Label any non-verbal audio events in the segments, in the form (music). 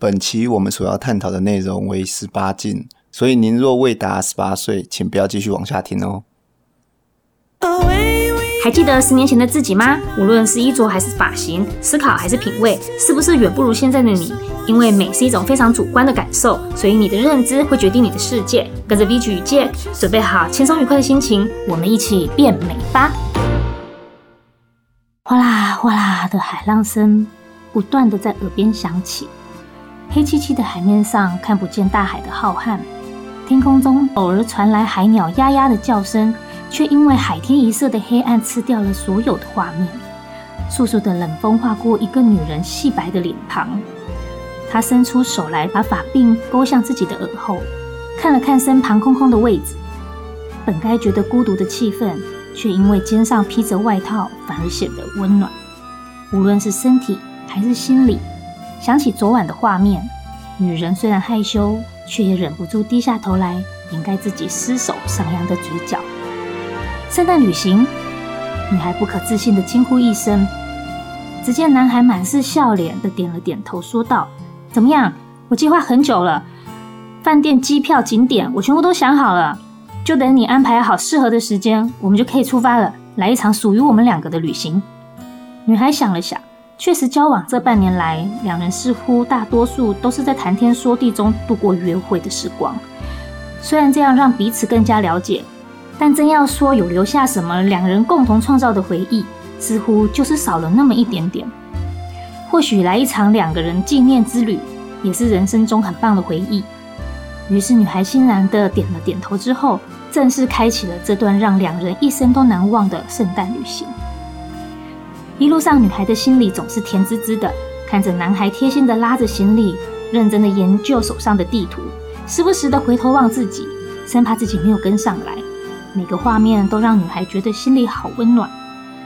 本期我们所要探讨的内容为十八禁，所以您若未达十八岁，请不要继续往下听哦。还记得十年前的自己吗？无论是衣着还是发型，思考还是品味，是不是远不如现在的你？因为美是一种非常主观的感受，所以你的认知会决定你的世界。跟着 VG 与 Jack，准备好轻松愉快的心情，我们一起变美吧！哗啦哗啦的海浪声不断的在耳边响起。黑漆漆的海面上看不见大海的浩瀚，天空中偶尔传来海鸟呀呀的叫声，却因为海天一色的黑暗吃掉了所有的画面。簌簌的冷风划过一个女人细白的脸庞，她伸出手来把发鬓勾向自己的耳后，看了看身旁空空的位置，本该觉得孤独的气氛，却因为肩上披着外套，反而显得温暖。无论是身体还是心理。想起昨晚的画面，女人虽然害羞，却也忍不住低下头来掩盖自己失手上扬的嘴角。圣诞旅行，女孩不可置信地惊呼一声。只见男孩满是笑脸地点了点头，说道：“怎么样？我计划很久了，饭店、机票、景点，我全部都想好了，就等你安排好适合的时间，我们就可以出发了，来一场属于我们两个的旅行。”女孩想了想。确实，交往这半年来，两人似乎大多数都是在谈天说地中度过约会的时光。虽然这样让彼此更加了解，但真要说有留下什么两人共同创造的回忆，似乎就是少了那么一点点。或许来一场两个人纪念之旅，也是人生中很棒的回忆。于是，女孩欣然地点了点头之后，正式开启了这段让两人一生都难忘的圣诞旅行。一路上，女孩的心里总是甜滋滋的，看着男孩贴心的拉着行李，认真的研究手上的地图，时不时的回头望自己，生怕自己没有跟上来。每个画面都让女孩觉得心里好温暖。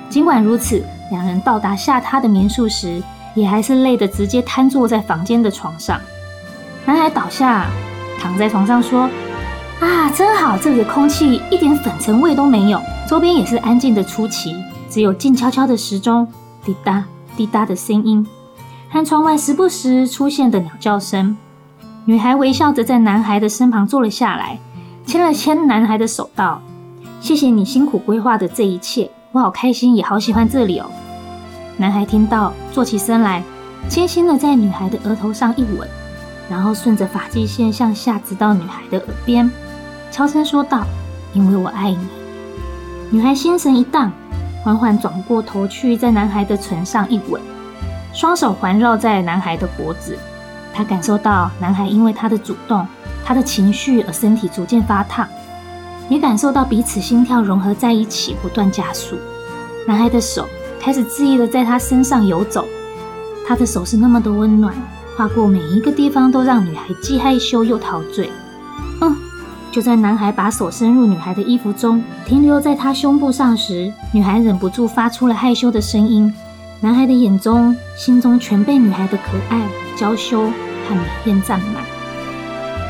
尽管如此，两人到达下榻的民宿时，也还是累得直接瘫坐在房间的床上。男孩倒下，躺在床上说：“啊，真好，这里的空气一点粉尘味都没有，周边也是安静的出奇。”只有静悄悄的时钟滴答滴答的声音，和窗外时不时出现的鸟叫声。女孩微笑着在男孩的身旁坐了下来，牵了牵男孩的手，道：“谢谢你辛苦规划的这一切，我好开心，也好喜欢这里哦。”男孩听到，坐起身来，轻轻的在女孩的额头上一吻，然后顺着发际线向下，直到女孩的耳边，悄声说道：“因为我爱你。”女孩心神一荡。缓缓转过头去，在男孩的唇上一吻，双手环绕在男孩的脖子。他感受到男孩因为他的主动、他的情绪而身体逐渐发烫，也感受到彼此心跳融合在一起，不断加速。男孩的手开始恣意的在他身上游走，他的手是那么的温暖，划过每一个地方都让女孩既害羞又陶醉。嗯。就在男孩把手伸入女孩的衣服中，停留在她胸部上时，女孩忍不住发出了害羞的声音。男孩的眼中、心中全被女孩的可爱、娇羞和美艳占满。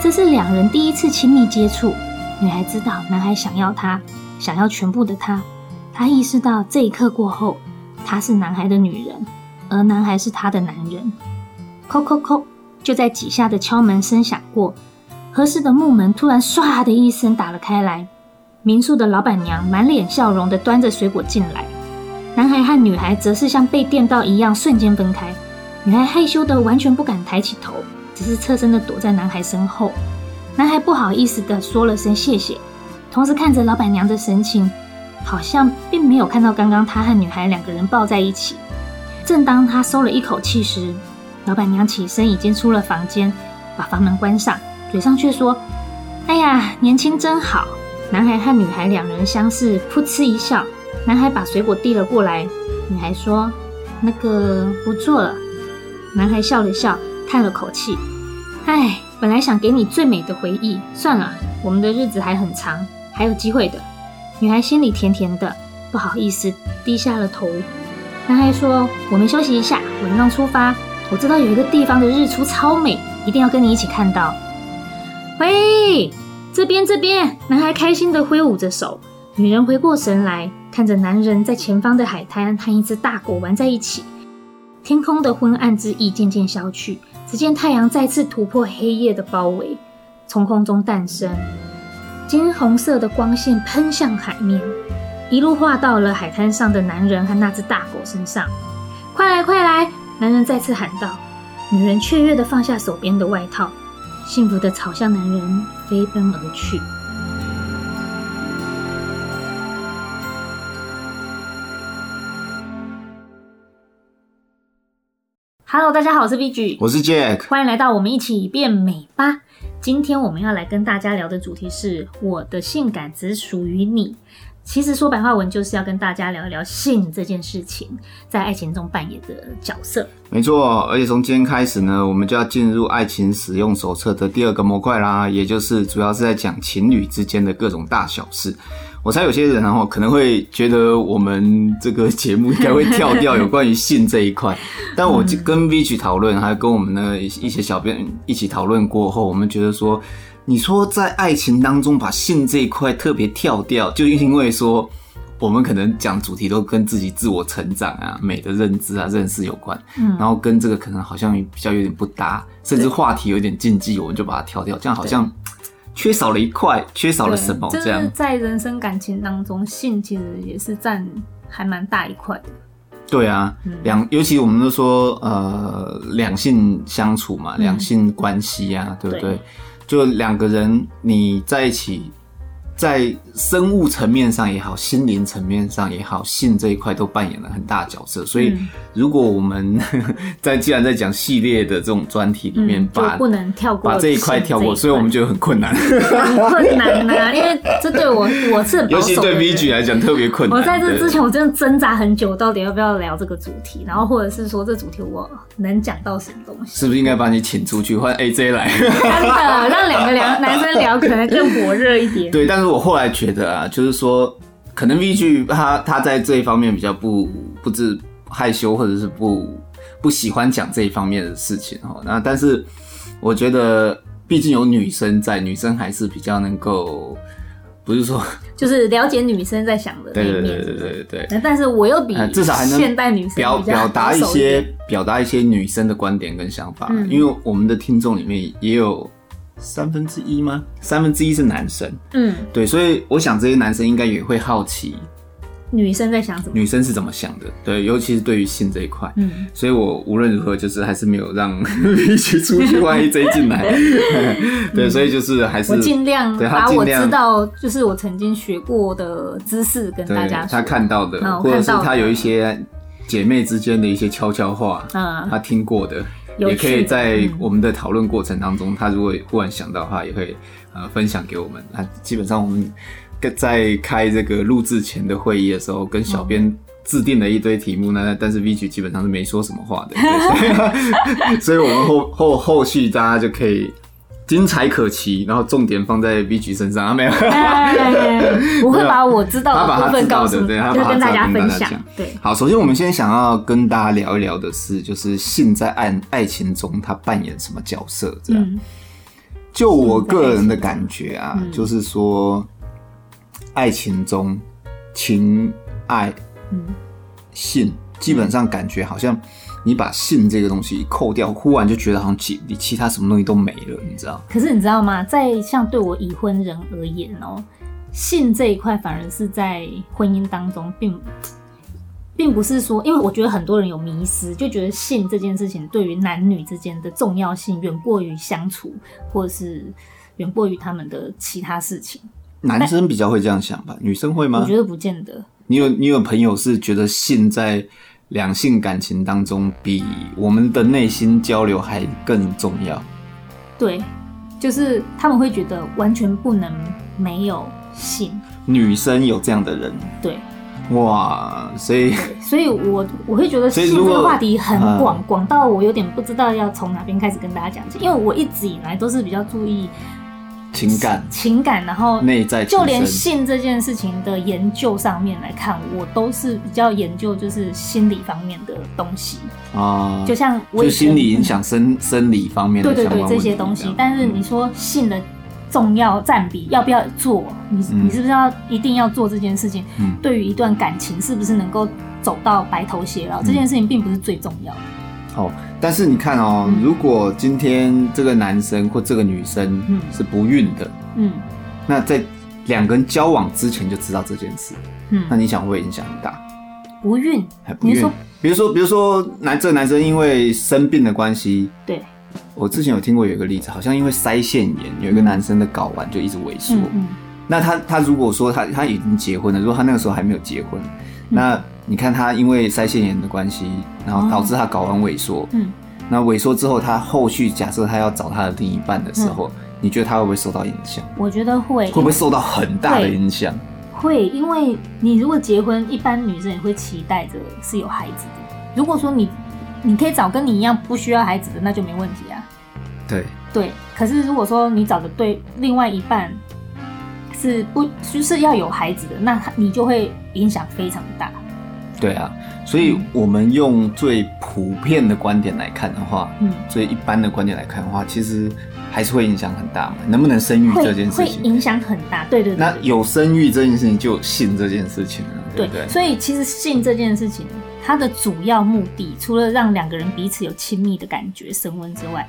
这是两人第一次亲密接触。女孩知道男孩想要她，想要全部的她。她意识到这一刻过后，她是男孩的女人，而男孩是她的男人。叩叩叩，就在几下的敲门声响过。合适的木门突然唰的一声打了开来，民宿的老板娘满脸笑容的端着水果进来，男孩和女孩则是像被电到一样瞬间分开，女孩害羞的完全不敢抬起头，只是侧身的躲在男孩身后。男孩不好意思的说了声谢谢，同时看着老板娘的神情，好像并没有看到刚刚他和女孩两个人抱在一起。正当他松了一口气时，老板娘起身已经出了房间，把房门关上。嘴上却说：“哎呀，年轻真好。”男孩和女孩两人相视，噗嗤一笑。男孩把水果递了过来，女孩说：“那个不做了。”男孩笑了笑，叹了口气：“哎，本来想给你最美的回忆，算了，我们的日子还很长，还有机会的。”女孩心里甜甜的，不好意思低下了头。男孩说：“我们休息一下，晚上出发。我知道有一个地方的日出超美，一定要跟你一起看到。”喂，这边这边！男孩开心的挥舞着手。女人回过神来，看着男人在前方的海滩和一只大狗玩在一起。天空的昏暗之意渐渐消去，只见太阳再次突破黑夜的包围，从空中诞生，金红色的光线喷向海面，一路画到了海滩上的男人和那只大狗身上。快来，快来！男人再次喊道。女人雀跃的放下手边的外套，幸福的朝向男人飞奔而去。Hello，大家好，我是 VG，我是 Jack，欢迎来到我们一起变美吧。今天我们要来跟大家聊的主题是我的性感只属于你。其实说白话文就是要跟大家聊一聊性这件事情在爱情中扮演的角色。没错，而且从今天开始呢，我们就要进入爱情使用手册的第二个模块啦，也就是主要是在讲情侣之间的各种大小事。我猜有些人然后可能会觉得我们这个节目应该会跳掉 (laughs) 有关于性这一块，但我跟 V 去讨论，还跟我们的一些小编一起讨论过后，我们觉得说。你说在爱情当中把性这一块特别跳掉，就因为说我们可能讲主题都跟自己自我成长啊、美的认知啊、认识有关，嗯，然后跟这个可能好像比较有点不搭，甚至话题有点禁忌，我们就把它跳掉，这样好像缺少了一块，缺少了什么？这样、就是、在人生感情当中，性其实也是占还蛮大一块的。对啊，两尤其我们都说呃两性相处嘛，两性关系啊，嗯、对不对？对就两个人，你在一起。在生物层面上也好，心灵层面上也好，性这一块都扮演了很大角色。所以，如果我们 (laughs) 在既然在讲系列的这种专题里面，把、嗯、不能跳过把这一块跳过，所以我们觉得很困难。很困难啊，因为这对我我是尤其对 V G 来讲特别困难。我在这之前我真的挣扎很久，到底要不要聊这个主题，然后或者是说这主题我能讲到什么东西？是不是应该把你请出去换 A J 来？真的让两个聊男生聊可能更火热一点。对，但是。我后来觉得啊，就是说，可能 V G 他他在这一方面比较不不知害羞，或者是不不喜欢讲这一方面的事情哈。那但是我觉得，毕竟有女生在，女生还是比较能够，不是说就是了解女生在想的那一面。对对对对对对。但是我又比至少还能现代女生表表达一些表达一些女生的观点跟想法，嗯、因为我们的听众里面也有。三分之一吗？三分之一是男生。嗯，对，所以我想这些男生应该也会好奇女生在想什么，女生是怎么想的。对，尤其是对于性这一块。嗯，所以我无论如何就是还是没有让 (laughs) 一起出去，万一追进来。(laughs) (laughs) 对，所以就是还是我尽量把我知道，就是我曾经学过的知识跟大家说。他看到的，或者是他有一些姐妹之间的一些悄悄话，嗯，他听过的。也可以在我们的讨论过程当中，他如果忽然想到的话，也会呃分享给我们。那基本上我们在开这个录制前的会议的时候，跟小编制定了一堆题目呢，但是 V 曲基本上是没说什么话的，(laughs) 所以我们后后后续大家就可以。精彩可期，然后重点放在 V G 身上啊，没有？(laughs) 我会把我知道的部分告诉，对，就跟大家分享。对，好，首先我们先想要跟大家聊一聊的是，就是性在爱爱情中它扮演什么角色？这样，嗯、就我个人的感觉啊，就是说，爱情中情爱、嗯、性，基本上感觉好像。你把性这个东西一扣掉，忽然就觉得好像其你其他什么东西都没了，你知道？可是你知道吗？在像对我已婚人而言哦、喔，性这一块反而是在婚姻当中并并不是说，因为我觉得很多人有迷失，就觉得性这件事情对于男女之间的重要性远过于相处，或者是远过于他们的其他事情。男生比较会这样想吧？女生会吗？我觉得不见得。你有你有朋友是觉得性在两性感情当中，比我们的内心交流还更重要。对，就是他们会觉得完全不能没有性。女生有这样的人。对。哇，所以，所以我我会觉得性这个话题很广，广到我有点不知道要从哪边开始跟大家讲起，因为我一直以来都是比较注意。情感，情感，然后内在，就连性这件事情的研究上面来看，我都是比较研究就是心理方面的东西啊，就像我就心理影响生生理方面的对对对这些东西。但是你说性的重要占比要不要做？你你是不是要一定要做这件事情？对于一段感情是不是能够走到白头偕老，这件事情并不是最重要的。哦，但是你看哦，嗯、如果今天这个男生或这个女生是不孕的，嗯，那在两个人交往之前就知道这件事，嗯，那你想会不会影响很大？不孕，还不孕？比如说，比如说男这个男生因为生病的关系，对，我之前有听过有一个例子，好像因为腮腺炎，有一个男生的睾丸就一直萎缩。嗯嗯、那他他如果说他他已经结婚了，如果他那个时候还没有结婚，嗯、(laughs) 那你看他因为腮腺炎的关系，然后导致他睾丸萎缩。嗯。那萎缩之后，他后续假设他要找他的另一半的时候，嗯、你觉得他会不会受到影响？我觉得会。会不会受到很大的影响？会，因为你如果结婚，一般女生也会期待着是有孩子的。如果说你，你可以找跟你一样不需要孩子的，那就没问题啊。对对，可是如果说你找的对另外一半是不就是要有孩子的，那你就会影响非常大。对啊，所以我们用最普遍的观点来看的话，嗯，最一般的观点来看的话，其实。还是会影响很大嘛？能不能生育这件事情会影响很大，对对对。那有生育这件事情，就有性这件事情了，对不对？对，所以其实性这件事情，它的主要目的，除了让两个人彼此有亲密的感觉、升温之外，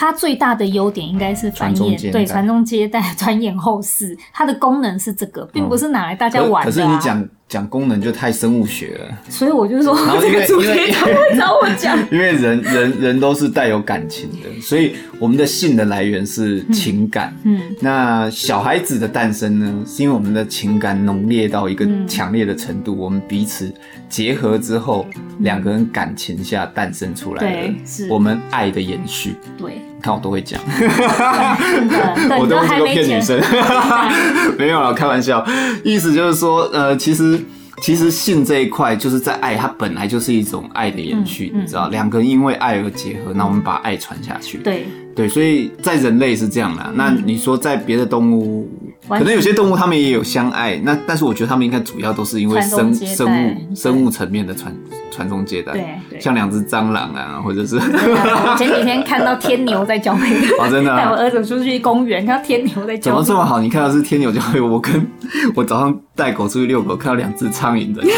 它最大的优点应该是繁衍，对，传宗接代、(laughs) 繁衍后世。它的功能是这个，并不是拿来大家玩的、啊嗯。可是你讲。讲功能就太生物学了，所以我就说这个主题他会找我讲。因为 (laughs) 人人人都是带有感情的，所以我们的性的来源是情感。嗯，嗯，那小孩子的诞生呢，是因为我们的情感浓烈到一个强烈的程度，嗯、我们彼此结合之后，两个人感情下诞生出来的，是我们爱的延续。对。看我都会讲，我都是个骗女生，(laughs) 没有了，开玩笑。意思就是说，呃，其实其实性这一块，就是在爱，它本来就是一种爱的延续，你知道，两个人因为爱而结合，那我们把爱传下去。对对，所以在人类是这样啦。那你说在别的动物？可能有些动物它们也有相爱，那但是我觉得它们应该主要都是因为生生物生物层面的传传宗接代，对，像两只蟑螂啊，或者是前几天看到天牛在交配，哦，真的，带我儿子出去公园，看到天牛在交配，怎么这么好？你看到是天牛交配，(laughs) 我跟我早上带狗出去遛狗，看到两只苍蝇在交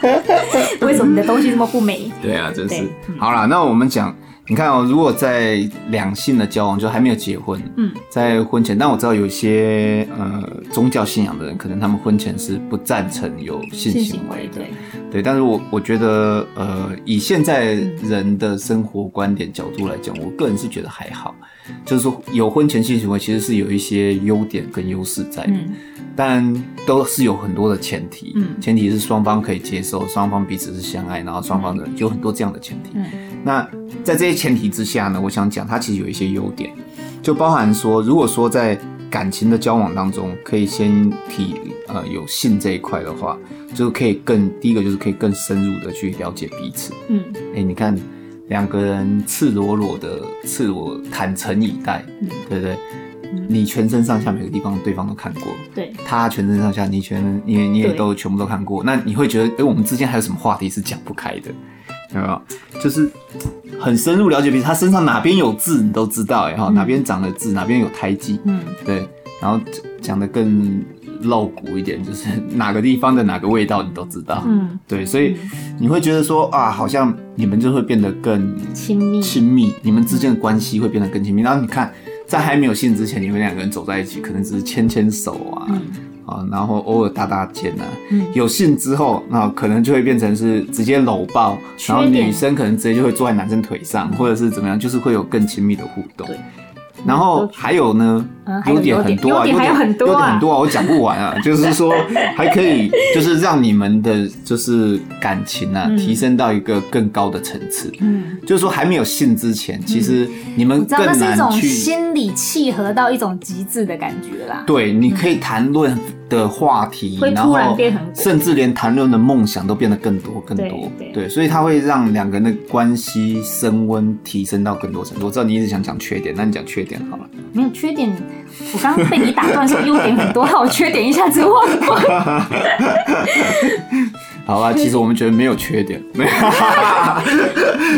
配，(laughs) 为什么你的东西这么不美？对啊，真是。好啦，那我们讲。你看哦，如果在两性的交往就还没有结婚，嗯，在婚前，但我知道有一些呃宗教信仰的人，可能他们婚前是不赞成有性行为的，对，对。但是我我觉得，呃，以现在人的生活观点角度来讲，我个人是觉得还好，就是说有婚前性行为其实是有一些优点跟优势在的。嗯。但都是有很多的前提，嗯，前提是双方可以接受，双方彼此是相爱，然后双方的有很多这样的前提。嗯，那在这些前提之下呢，我想讲它其实有一些优点，就包含说，如果说在感情的交往当中，可以先提呃有性这一块的话，就可以更第一个就是可以更深入的去了解彼此。嗯，哎，你看两个人赤裸裸的赤裸坦诚以待，嗯，对不对？你全身上下每个地方对方都看过，对，他全身上下你全你你也都全部都看过，那你会觉得，哎，我们之间还有什么话题是讲不开的？有没有？就是很深入了解彼此，他身上哪边有痣你都知道，哎哈，哪边长了痣，哪边有胎记，嗯，对，然后讲的更露骨一点，就是 (laughs) 哪个地方的哪个味道你都知道，嗯，对，所以你会觉得说啊，好像你们就会变得更亲密，亲密，你们之间的关系会变得更亲密，然后你看。在还没有信之前，你们两个人走在一起，可能只是牵牵手啊，嗯、啊，然后偶尔搭搭肩啊。嗯、有性之后，那可能就会变成是直接搂抱，然后女生可能直接就会坐在男生腿上，或者是怎么样，就是会有更亲密的互动。对然后还有呢，优点很多啊，优点还有很多啊，我讲不完啊。(laughs) 就是说，还可以，就是让你们的，就是感情啊，提升到一个更高的层次。嗯，就是说，还没有性之前，其实你们更难去心理契合到一种极致的感觉啦。对，你可以谈论的话题，然后甚至连谈论的梦想都变得更多更多。对，所以它会让两个人的关系升温，提升到更多程度。我知道你一直想讲缺点，那你讲缺点好了。没有缺点，我刚刚被你打断说优点很多，我，缺点一下子忘了。好吧，其实我们觉得没有缺点，没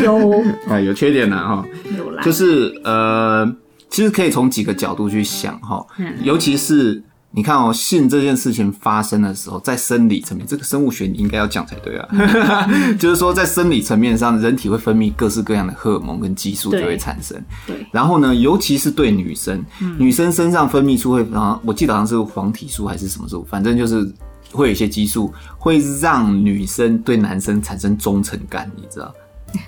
有，有 (laughs) 啊，有缺点的哈，有啦，就是呃，其实可以从几个角度去想哈，尤其是你看哦，性这件事情发生的时候，在生理层面，这个生物学你应该要讲才对啊。(laughs) 就是说，在生理层面上，人体会分泌各式各样的荷尔蒙跟激素就会产生。对。然后呢，尤其是对女生，女生身上分泌出会啊，我记得好像是黄体素还是什么素，反正就是会有一些激素，会让女生对男生产生忠诚感，你知道。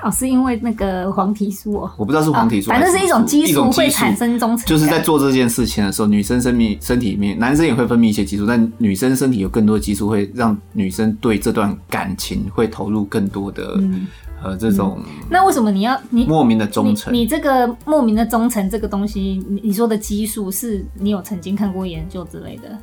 哦，是因为那个黄体素哦，我不知道是黄体素，反正是一种激素会产生忠诚。就是在做这件事情的时候，女生生命身体里面，男生也会分泌一些激素，但女生身体有更多的激素，会让女生对这段感情会投入更多的、嗯、呃这种、嗯。那为什么你要你莫名的忠诚？你这个莫名的忠诚这个东西，你你说的激素是你有曾经看过研究之类的？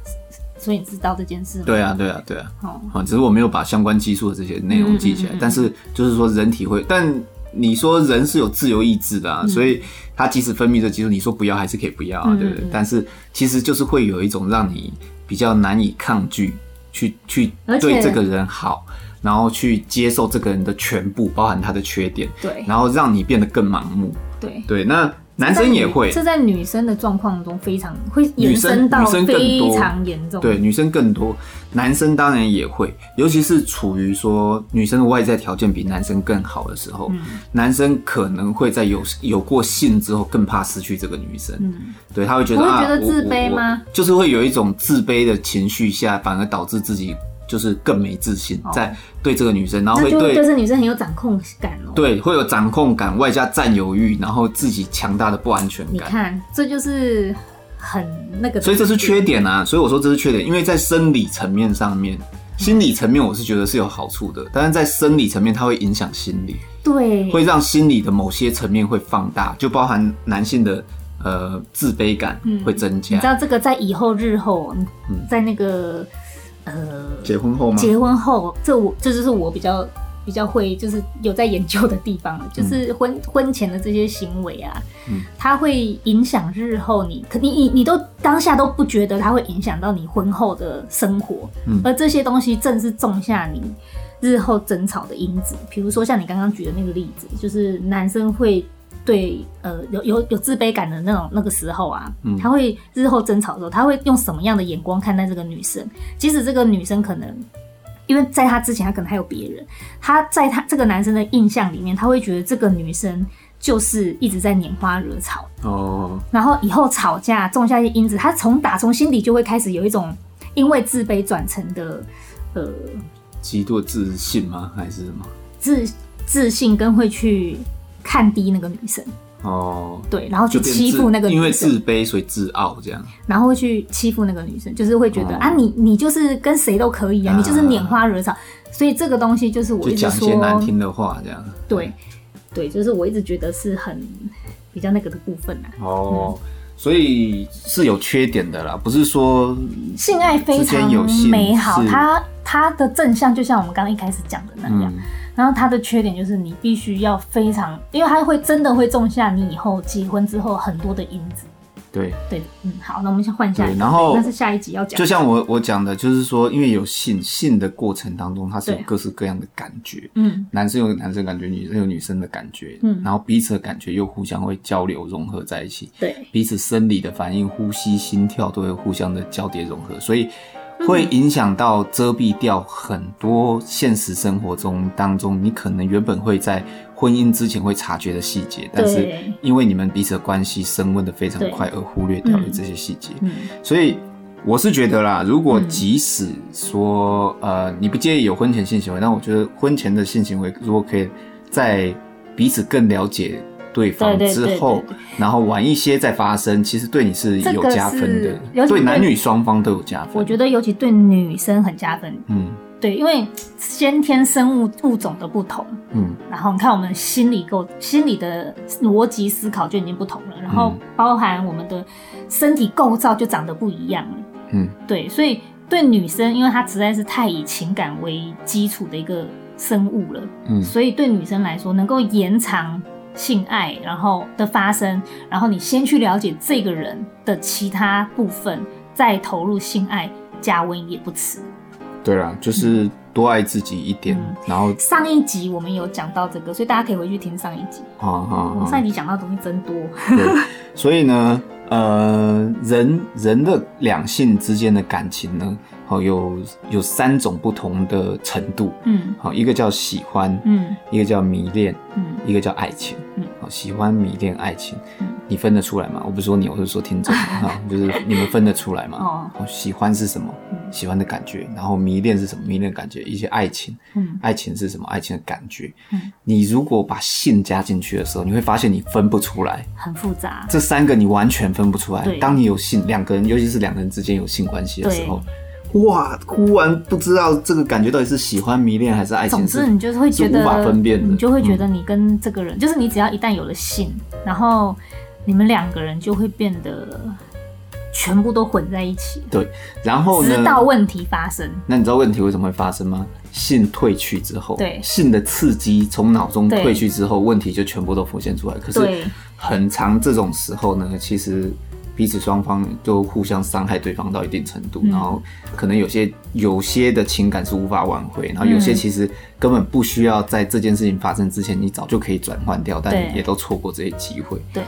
所以你知道这件事吗？对啊，对啊，对啊。好、哦，只是我没有把相关激素的这些内容记起来。嗯嗯嗯嗯，但是就是说，人体会，但你说人是有自由意志的啊，嗯、所以他即使分泌这激素，你说不要还是可以不要啊，对不对？但是其实就是会有一种让你比较难以抗拒，去去对这个人好，然后去接受这个人的全部，包含他的缺点，对，然后让你变得更盲目，对对，那。男生也会，这在女生的状况中非常会延伸到非常严重。对，女生更多，男生当然也会，尤其是处于说女生的外在条件比男生更好的时候，嗯、男生可能会在有有过性之后更怕失去这个女生。嗯，对，他会觉得，会觉得自卑吗？啊、就是会有一种自卑的情绪下，反而导致自己。就是更没自信，在对这个女生，然后会对就是女生很有掌控感哦。对，会有掌控感，外加占有欲，然后自己强大的不安全感。你看，这就是很那个，所以这是缺点啊。所以我说这是缺点，因为在生理层面上面，心理层面我是觉得是有好处的，但是在生理层面它会影响心理，对，会让心理的某些层面会放大，就包含男性的呃自卑感会增加。你知道这个在以后日后，在那个。呃，结婚后吗？结婚后，这我这就是我比较比较会就是有在研究的地方了，就是婚、嗯、婚前的这些行为啊，嗯，它会影响日后你，可你你你都当下都不觉得它会影响到你婚后的生活，嗯，而这些东西正是种下你日后争吵的因子。比如说像你刚刚举的那个例子，就是男生会。对，呃，有有有自卑感的那种那个时候啊，嗯，他会日后争吵的时候，他会用什么样的眼光看待这个女生？即使这个女生可能，因为在他之前，他可能还有别人，他在他这个男生的印象里面，他会觉得这个女生就是一直在拈花惹草哦，然后以后吵架种下一些因子，他从打从心底就会开始有一种因为自卑转成的呃极度自信吗？还是什么自自信跟会去。看低那个女生。哦，对，然后去欺负那个女生，因为自卑所以自傲这样，然后会去欺负那个女生，就是会觉得、哦、啊，你你就是跟谁都可以啊，啊。你就是拈花惹草，所以这个东西就是我一直说难听的话这样，对对，就是我一直觉得是很比较那个的部分啊。哦，嗯、所以是有缺点的啦，不是说性爱非常美好，它它的正向就像我们刚刚一开始讲的那样。嗯然后它的缺点就是你必须要非常，因为它会真的会种下你以后结婚之后很多的因子。对对，嗯，好，那我们先换下一个。然后那是下一集要讲。就像我我讲的，就是说，因为有性性的过程当中，它是有各式各样的感觉。嗯，男生有男生感觉，女生有女生的感觉。嗯，然后彼此的感觉又互相会交流融合在一起。对，彼此生理的反应、呼吸、心跳都会互相的交叠融合，所以。会影响到遮蔽掉很多现实生活中当中，你可能原本会在婚姻之前会察觉的细节，但是因为你们彼此的关系升温的非常快而忽略掉了这些细节。所以我是觉得啦，如果即使说呃你不介意有婚前性行为，但我觉得婚前的性行为如果可以在彼此更了解。对方之后，然后晚一些再发生，其实对你是有加分的，对，对男女双方都有加分。我觉得尤其对女生很加分。嗯，对，因为先天生物物种的不同，嗯，然后你看我们心理构、心理的逻辑思考就已经不同了，然后包含我们的身体构造就长得不一样了。嗯，对，所以对女生，因为她实在是太以情感为基础的一个生物了，嗯，所以对女生来说，能够延长。性爱，然后的发生，然后你先去了解这个人的其他部分，再投入性爱加温也不迟。对啊，就是多爱自己一点。嗯、然后上一集我们有讲到这个，所以大家可以回去听上一集。啊啊、嗯！上一集讲到的东西真多。对，所以呢，呃，人人的两性之间的感情呢，好有有三种不同的程度，嗯，好，一个叫喜欢，嗯，一个叫迷恋，嗯，一个叫爱情，嗯，好，喜欢、迷恋、爱情，嗯，你分得出来吗？我不是说你，我是说听众 (laughs) 啊，就是你们分得出来吗？哦，喜欢是什么？喜欢的感觉，然后迷恋是什么？迷恋的感觉，一些爱情，嗯，爱情是什么？爱情的感觉，嗯，你如果把性加进去的时候，你会发现你分不出来，很复杂，这三个你完全分不出来。当你有性，两个人，尤其是两个人之间有性关系的时候。哇！忽然不知道这个感觉到底是喜欢、迷恋还是爱情。总之，你就是会觉得无法分辨的，你就会觉得你跟这个人，嗯、就是你只要一旦有了性，然后你们两个人就会变得全部都混在一起。对，然后呢，直到问题发生。那你知道问题为什么会发生吗？性退去之后，对性的刺激从脑中退去之后，问题就全部都浮现出来。可是很长这种时候呢，其实。彼此双方都互相伤害对方到一定程度，嗯、然后可能有些有些的情感是无法挽回，然后有些其实根本不需要在这件事情发生之前，你早就可以转换掉，但也都错过这些机会。对。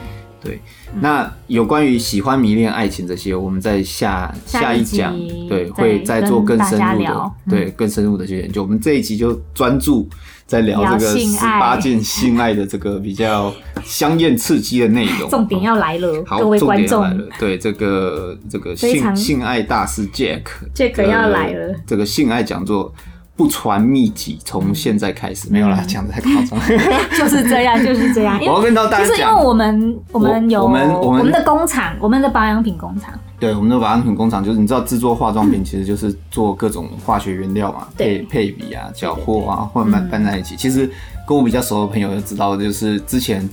对，那有关于喜欢、迷恋、爱情这些，我们在下下一讲对会再做更深入的、嗯、对更深入的去研究。我们这一集就专注。在聊这个十八禁性爱的这个比较香艳刺激的内容，重点要来了，好，各位观众，对这个这个性性爱大师 Jack，Jack 要来了，这个性爱讲座。不传秘籍，从现在开始没有啦，讲的太夸张。(laughs) 就是这样，就是这样。我要跟到大家讲，就是因为我们我们有我们我们的工厂，我们的保养品工厂。对，我们的保养品工厂就是你知道制作化妆品，其实就是做各种化学原料嘛，配配比啊、搅和啊，或者拌拌在一起。其实跟我比较熟的朋友就知道，就是之前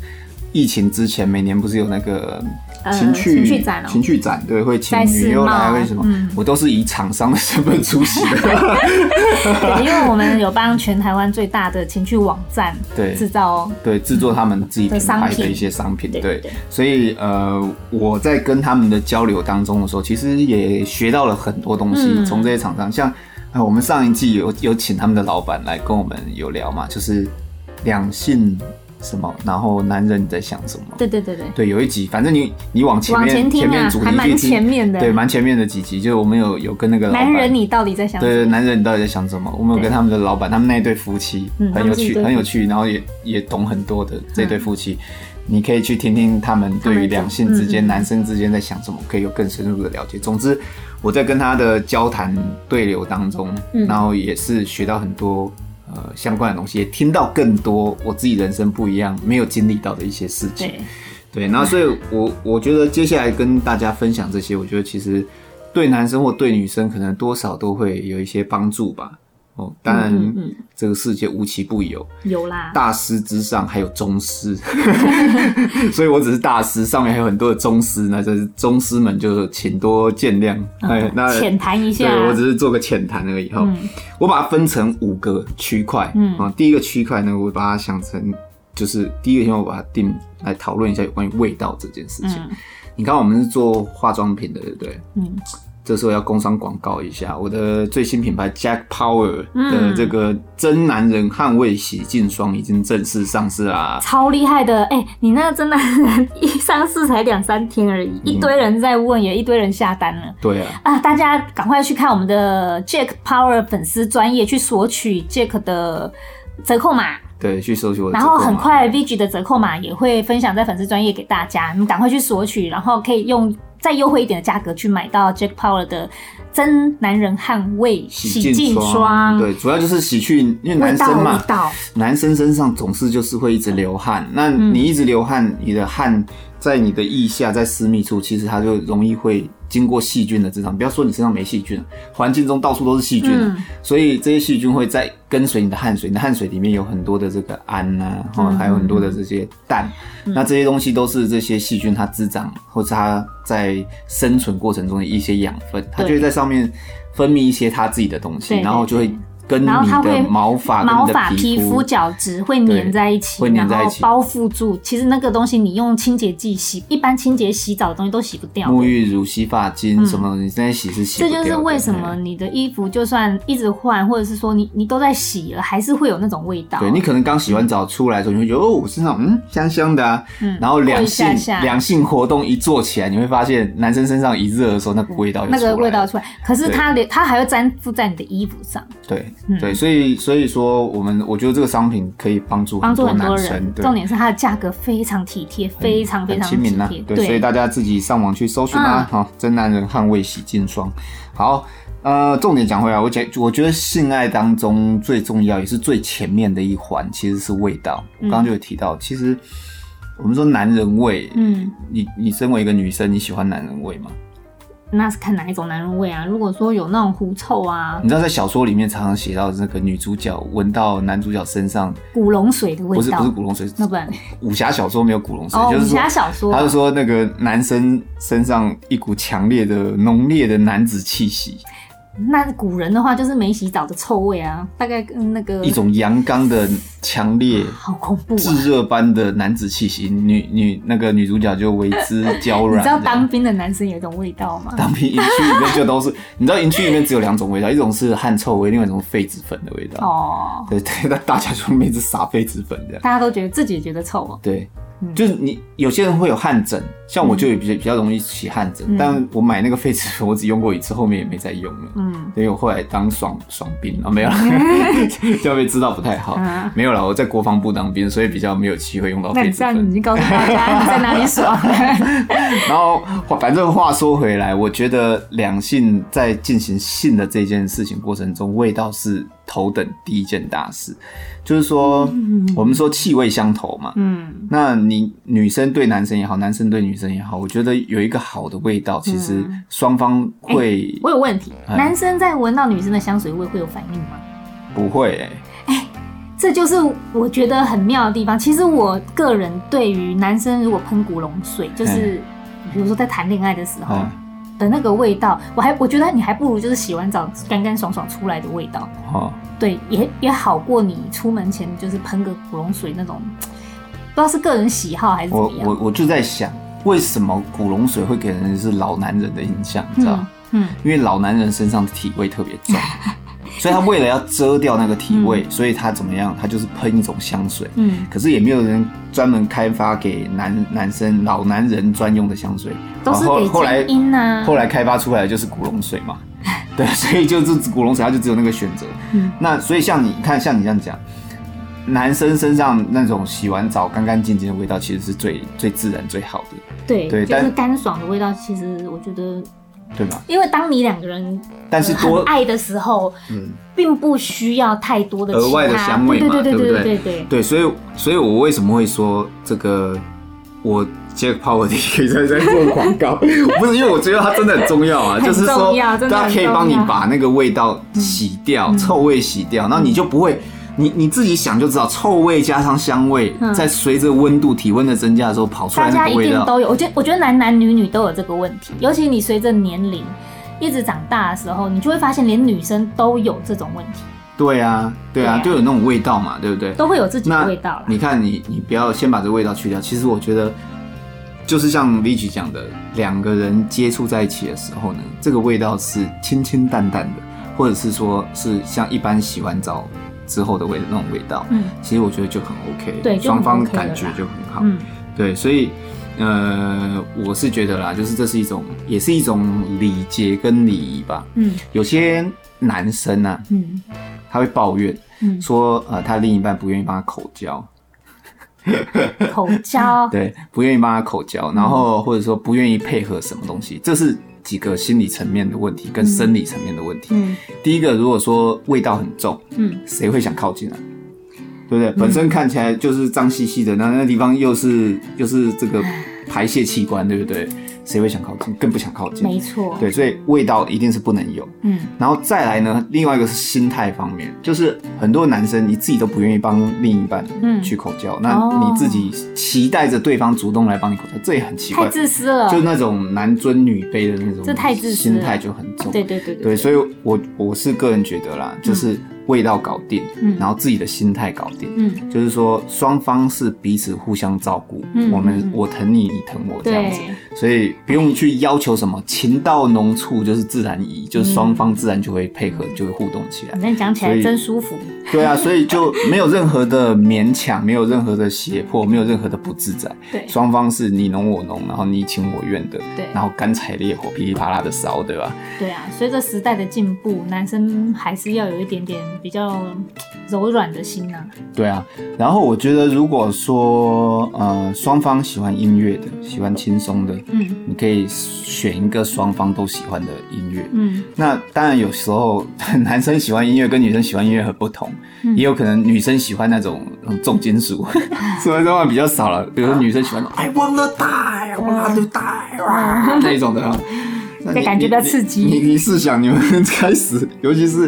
疫情之前，每年不是有那个。情趣情趣展，情趣展对，会请女优来，为什么？我都是以厂商的身份出席的。(laughs) 对，因为我们有帮全台湾最大的情趣网站 (laughs) 对制造，对制作他们自己品牌的一些商品。对，所以呃，我在跟他们的交流当中的时候，其实也学到了很多东西。从这些厂商，像我们上一季有有请他们的老板来跟我们有聊嘛，就是两性。什么？然后男人你在想什么？对对对对，对有一集，反正你你往前面往前面主题还蛮前面的，对，蛮前面的几集，就是我们有有跟那个男人你到底在想什么？对，男人你到底在想什么？我们有跟他们的老板，他们那一对夫妻很有趣，很有趣，然后也也懂很多的这对夫妻，你可以去听听他们对于两性之间、男生之间在想什么，可以有更深入的了解。总之，我在跟他的交谈对流当中，然后也是学到很多。呃，相关的东西也听到更多，我自己人生不一样，没有经历到的一些事情。对，对，那所以我，我我觉得接下来跟大家分享这些，我觉得其实对男生或对女生可能多少都会有一些帮助吧。哦，当然，这个世界无奇不有，有啦。大师之上还有宗师，(laughs) 所以我只是大师，上面还有很多的宗师，那这是宗师们就请多见谅。哎、嗯，那浅谈一下，对，我只是做个浅谈而已。哈、嗯，我把它分成五个区块。嗯啊，第一个区块呢，我把它想成就是第一个，先我把它定来讨论一下有关于味道这件事情。嗯、你看，我们是做化妆品的，对不对？嗯。这时候要工商广告一下，我的最新品牌 Jack Power 的这个真男人捍卫洗净霜已经正式上市啦！超厉害的，哎、欸，你那个真男人一上市才两三天而已，嗯、一堆人在问，也一堆人下单了。对啊，啊，大家赶快去看我们的 Jack Power 粉丝专业去索取 Jack 的折扣码。对，去索取我的。然后很快 VG 的折扣码也会分享在粉丝专业给大家，你赶快去索取，然后可以用。再优惠一点的价格去买到 Jack Power 的真男人汗味洗净霜，对，主要就是洗去，因为男生嘛，男生身上总是就是会一直流汗，那你一直流汗，你的汗在你的腋下，在私密处，其实它就容易会。经过细菌的滋长，不要说你身上没细菌，环境中到处都是细菌，嗯、所以这些细菌会在跟随你的汗水，你的汗水里面有很多的这个氨啊，嗯、还有很多的这些氮，嗯、那这些东西都是这些细菌它滋长或者它在生存过程中的一些养分，它就会在上面分泌一些它自己的东西，然后就会跟你的毛发、毛发、皮肤、角质会粘在一起，会粘在一起，然后包覆住。其实那个东西你用清洁剂洗，一般清洁洗澡的东西都洗不掉。沐浴乳、洗发精什么，你现在洗是洗不掉。这就是为什么你的衣服就算一直换，或者是说你你都在洗了，还是会有那种味道。对，你可能刚洗完澡出来的时候，你会觉得哦，我身上嗯香香的啊。嗯。然后两性两性活动一做起来，你会发现男生身上一热的时候，那个味道那个味道出来，可是它连它还会粘附在你的衣服上。对对，所以所以说我们我觉得这个商品可以帮助帮助很多人。重点是它的价格非常体贴，非常非常亲民呐。对，所以大家自己上网去搜寻啊，好，真男人捍卫洗净霜。好，呃，重点讲回来，我讲我觉得性爱当中最重要也是最前面的一环，其实是味道。我刚刚就有提到，其实我们说男人味，嗯，你你身为一个女生，你喜欢男人味吗？那是看哪一种男人味啊？如果说有那种狐臭啊，你知道在小说里面常常写到那个女主角闻到男主角身上古龙水的味道，不是不是古龙水，那不然武侠小说没有古龙水，哦、就是武侠小说，他就说那个男生身上一股强烈的浓烈的男子气息。那古人的话就是没洗澡的臭味啊，大概跟那个一种阳刚的强烈、好恐怖、炙热般的男子气息。女女那个女主角就为之娇软。(laughs) 你知道当兵的男生有一种味道吗？当兵营区里面就都是，你知道营区里面只有两种味道，一种是汗臭味，另外一种痱子粉的味道。哦，对对，那大家就每次撒痱子粉这样。大家都觉得自己也觉得臭哦。对。就是你有些人会有汗疹，像我就比较比较容易起汗疹，但我买那个痱子粉，我只用过一次，后面也没再用了。嗯，所以我后来当爽爽兵啊，没有了，(laughs) 就被知道不太好。没有了，我在国防部当兵，所以比较没有机会用到。那你这样已经告诉大家 (laughs) 你在哪里爽。(laughs) 然后反正话说回来，我觉得两性在进行性的这件事情过程中，味道是头等第一件大事。就是说，我们说气味相投嘛。嗯，那你女生对男生也好，男生对女生也好，我觉得有一个好的味道，其实双方会。我有问题，男生在闻到女生的香水味会有反应吗？不会，这就是我觉得很妙的地方。其实我个人对于男生如果喷古龙水，就是比如说在谈恋爱的时候的那个味道，我还我觉得你还不如就是洗完澡干干爽爽出来的味道。哦。对，也也好过你出门前就是喷个古龙水那种，不知道是个人喜好还是怎么样。我我我就在想，为什么古龙水会给人是老男人的印象？你知道？嗯，因为老男人身上的体味特别重，(laughs) 所以他为了要遮掉那个体味，所以他怎么样？他就是喷一种香水。嗯，可是也没有人专门开发给男男生老男人专用的香水，都是给精英啊。后来开发出来的就是古龙水嘛。(laughs) 对，所以就是古龙水，他就只有那个选择。嗯，那所以像你看，像你这样讲，男生身上那种洗完澡干干净净的味道，其实是最最自然最好的。对对，就是干爽的味道，其实我觉得，对吧？因为当你两个人但是多爱的时候，嗯，并不需要太多的额外的香味嘛，对对对对对对对。所以，所以我为什么会说这个我。Jack Power 可以在在做广告，(laughs) 不是因为我觉得它真的很重要啊，就是说它可以帮你把那个味道洗掉，臭味洗掉，那你就不会，你你自己想就知道，臭味加上香味，在随着温度体温的增加的时候跑出来那个味道，大家一定都有。我觉得我觉得男男女女都有这个问题，尤其你随着年龄一直长大的时候，你就会发现连女生都有这种问题。对啊，对啊，就有那种味道嘛，对不对？都会有自己的味道。你看你你不要先把这个味道去掉，其实我觉得。就是像 Vigi 讲的，两个人接触在一起的时候呢，这个味道是清清淡淡的，或者是说是像一般洗完澡之后的味那种味道。嗯，其实我觉得就很 OK，对，双方感觉就很好。嗯，对，所以呃，我是觉得啦，就是这是一种，也是一种礼节跟礼仪吧。嗯，有些男生啊，嗯，他会抱怨，嗯，说呃，他另一半不愿意帮他口交。口交，(laughs) 对，不愿意帮他口交，然后或者说不愿意配合什么东西，这是几个心理层面的问题跟生理层面的问题。嗯，第一个，如果说味道很重，嗯，谁会想靠近啊？对不对？本身看起来就是脏兮兮的，那那地方又是又是这个排泄器官，对不对？谁会想靠近？更不想靠近。没错，对，所以味道一定是不能有。嗯，然后再来呢，另外一个是心态方面，就是很多男生你自己都不愿意帮另一半去口交，嗯、那你自己期待着对方主动来帮你口交，这也很奇怪，太自私了，就那种男尊女卑的那种，这太自私，心态就很重。对对对对，对，所以我我是个人觉得啦，就是味道搞定，嗯。然后自己的心态搞定，嗯，就是说双方是彼此互相照顾，嗯我们嗯。我疼你，你疼我这样子，所以不用去要求什么情到浓处就是自然移，就是双方自然就会配合，就会互动起来。反正讲起来真舒服。对啊，所以就没有任何的勉强，没有任何的胁迫，没有任何的不自在。对。双方是你侬我侬，然后你情我愿的，对。然后干柴烈火噼里啪啦的烧，对吧？对啊，随着时代的进步，男生还是要有一点点比较柔软的心呐、啊。对啊，然后我觉得如果说呃双方喜欢音乐的，喜欢轻松的，嗯你可以选一个双方都喜欢的音乐。嗯那当然，有时候 (laughs) 男生喜欢音乐跟女生喜欢音乐很不同，嗯也有可能女生喜欢那种嗯重金属，(laughs) 所以的话比较少了。比如说女生喜欢 (laughs) I wanna die, I wanna die，哇那一种的感觉比较刺激你你你试想，你们 (laughs) 开始，尤其是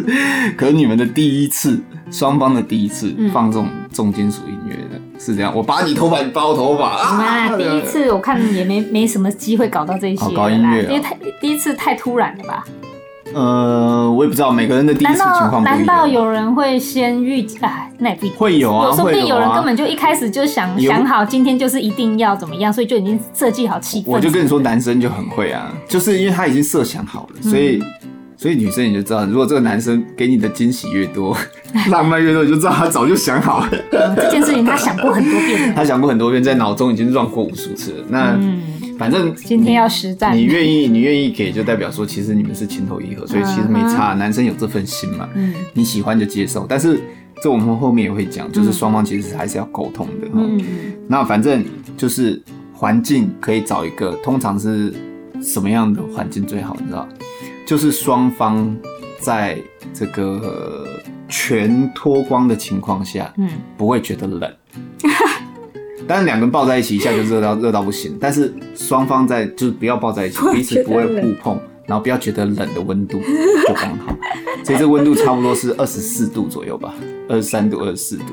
可能你们的第一次，双方的第一次嗯放这种重金属音乐的，是这样。我拔你头发，你拔我头发啊！第一次我看也没没什么机会搞到这些音乐啊因为太第一次太突然了吧？呃，我也不知道每个人的第一难次情况。难道有人会先预哎？那也不一定会有啊说不定会有人根本就一开始就想有想好今天就是一定要怎么样，所以就已经设计好气氛。我就跟你说，男生就很会啊，就是因为他已经设想好了，所以、所以女生你就知道，如果这个男生给你的惊喜越多，(laughs) 浪漫越多，你就知道他早就想好了，嗯这件事情他想过很多遍。(laughs) 他想过很多遍，在脑中已经乱过无数次了。那、嗯，反正今天要实战。你愿意，你愿意给，就代表说其实你们是情投意合，所以其实没差，男生有这份心嘛，嗯你喜欢就接受，但是这我们后面也会讲，就是双方其实还是要沟通的。嗯嗯那反正就是环境可以找一个，通常是什么样的环境最好？你知道，就是双方在这个呃全脱光的情况下，嗯不会觉得冷。(laughs) 当然，两个人抱在一起一下就热到热到不行，但是双方在就是不要抱在一起，彼此不会互碰，然后不要觉得冷的温度就刚好。(laughs) 所以这温度差不多是二十四度左右吧，二十三度、二十四度。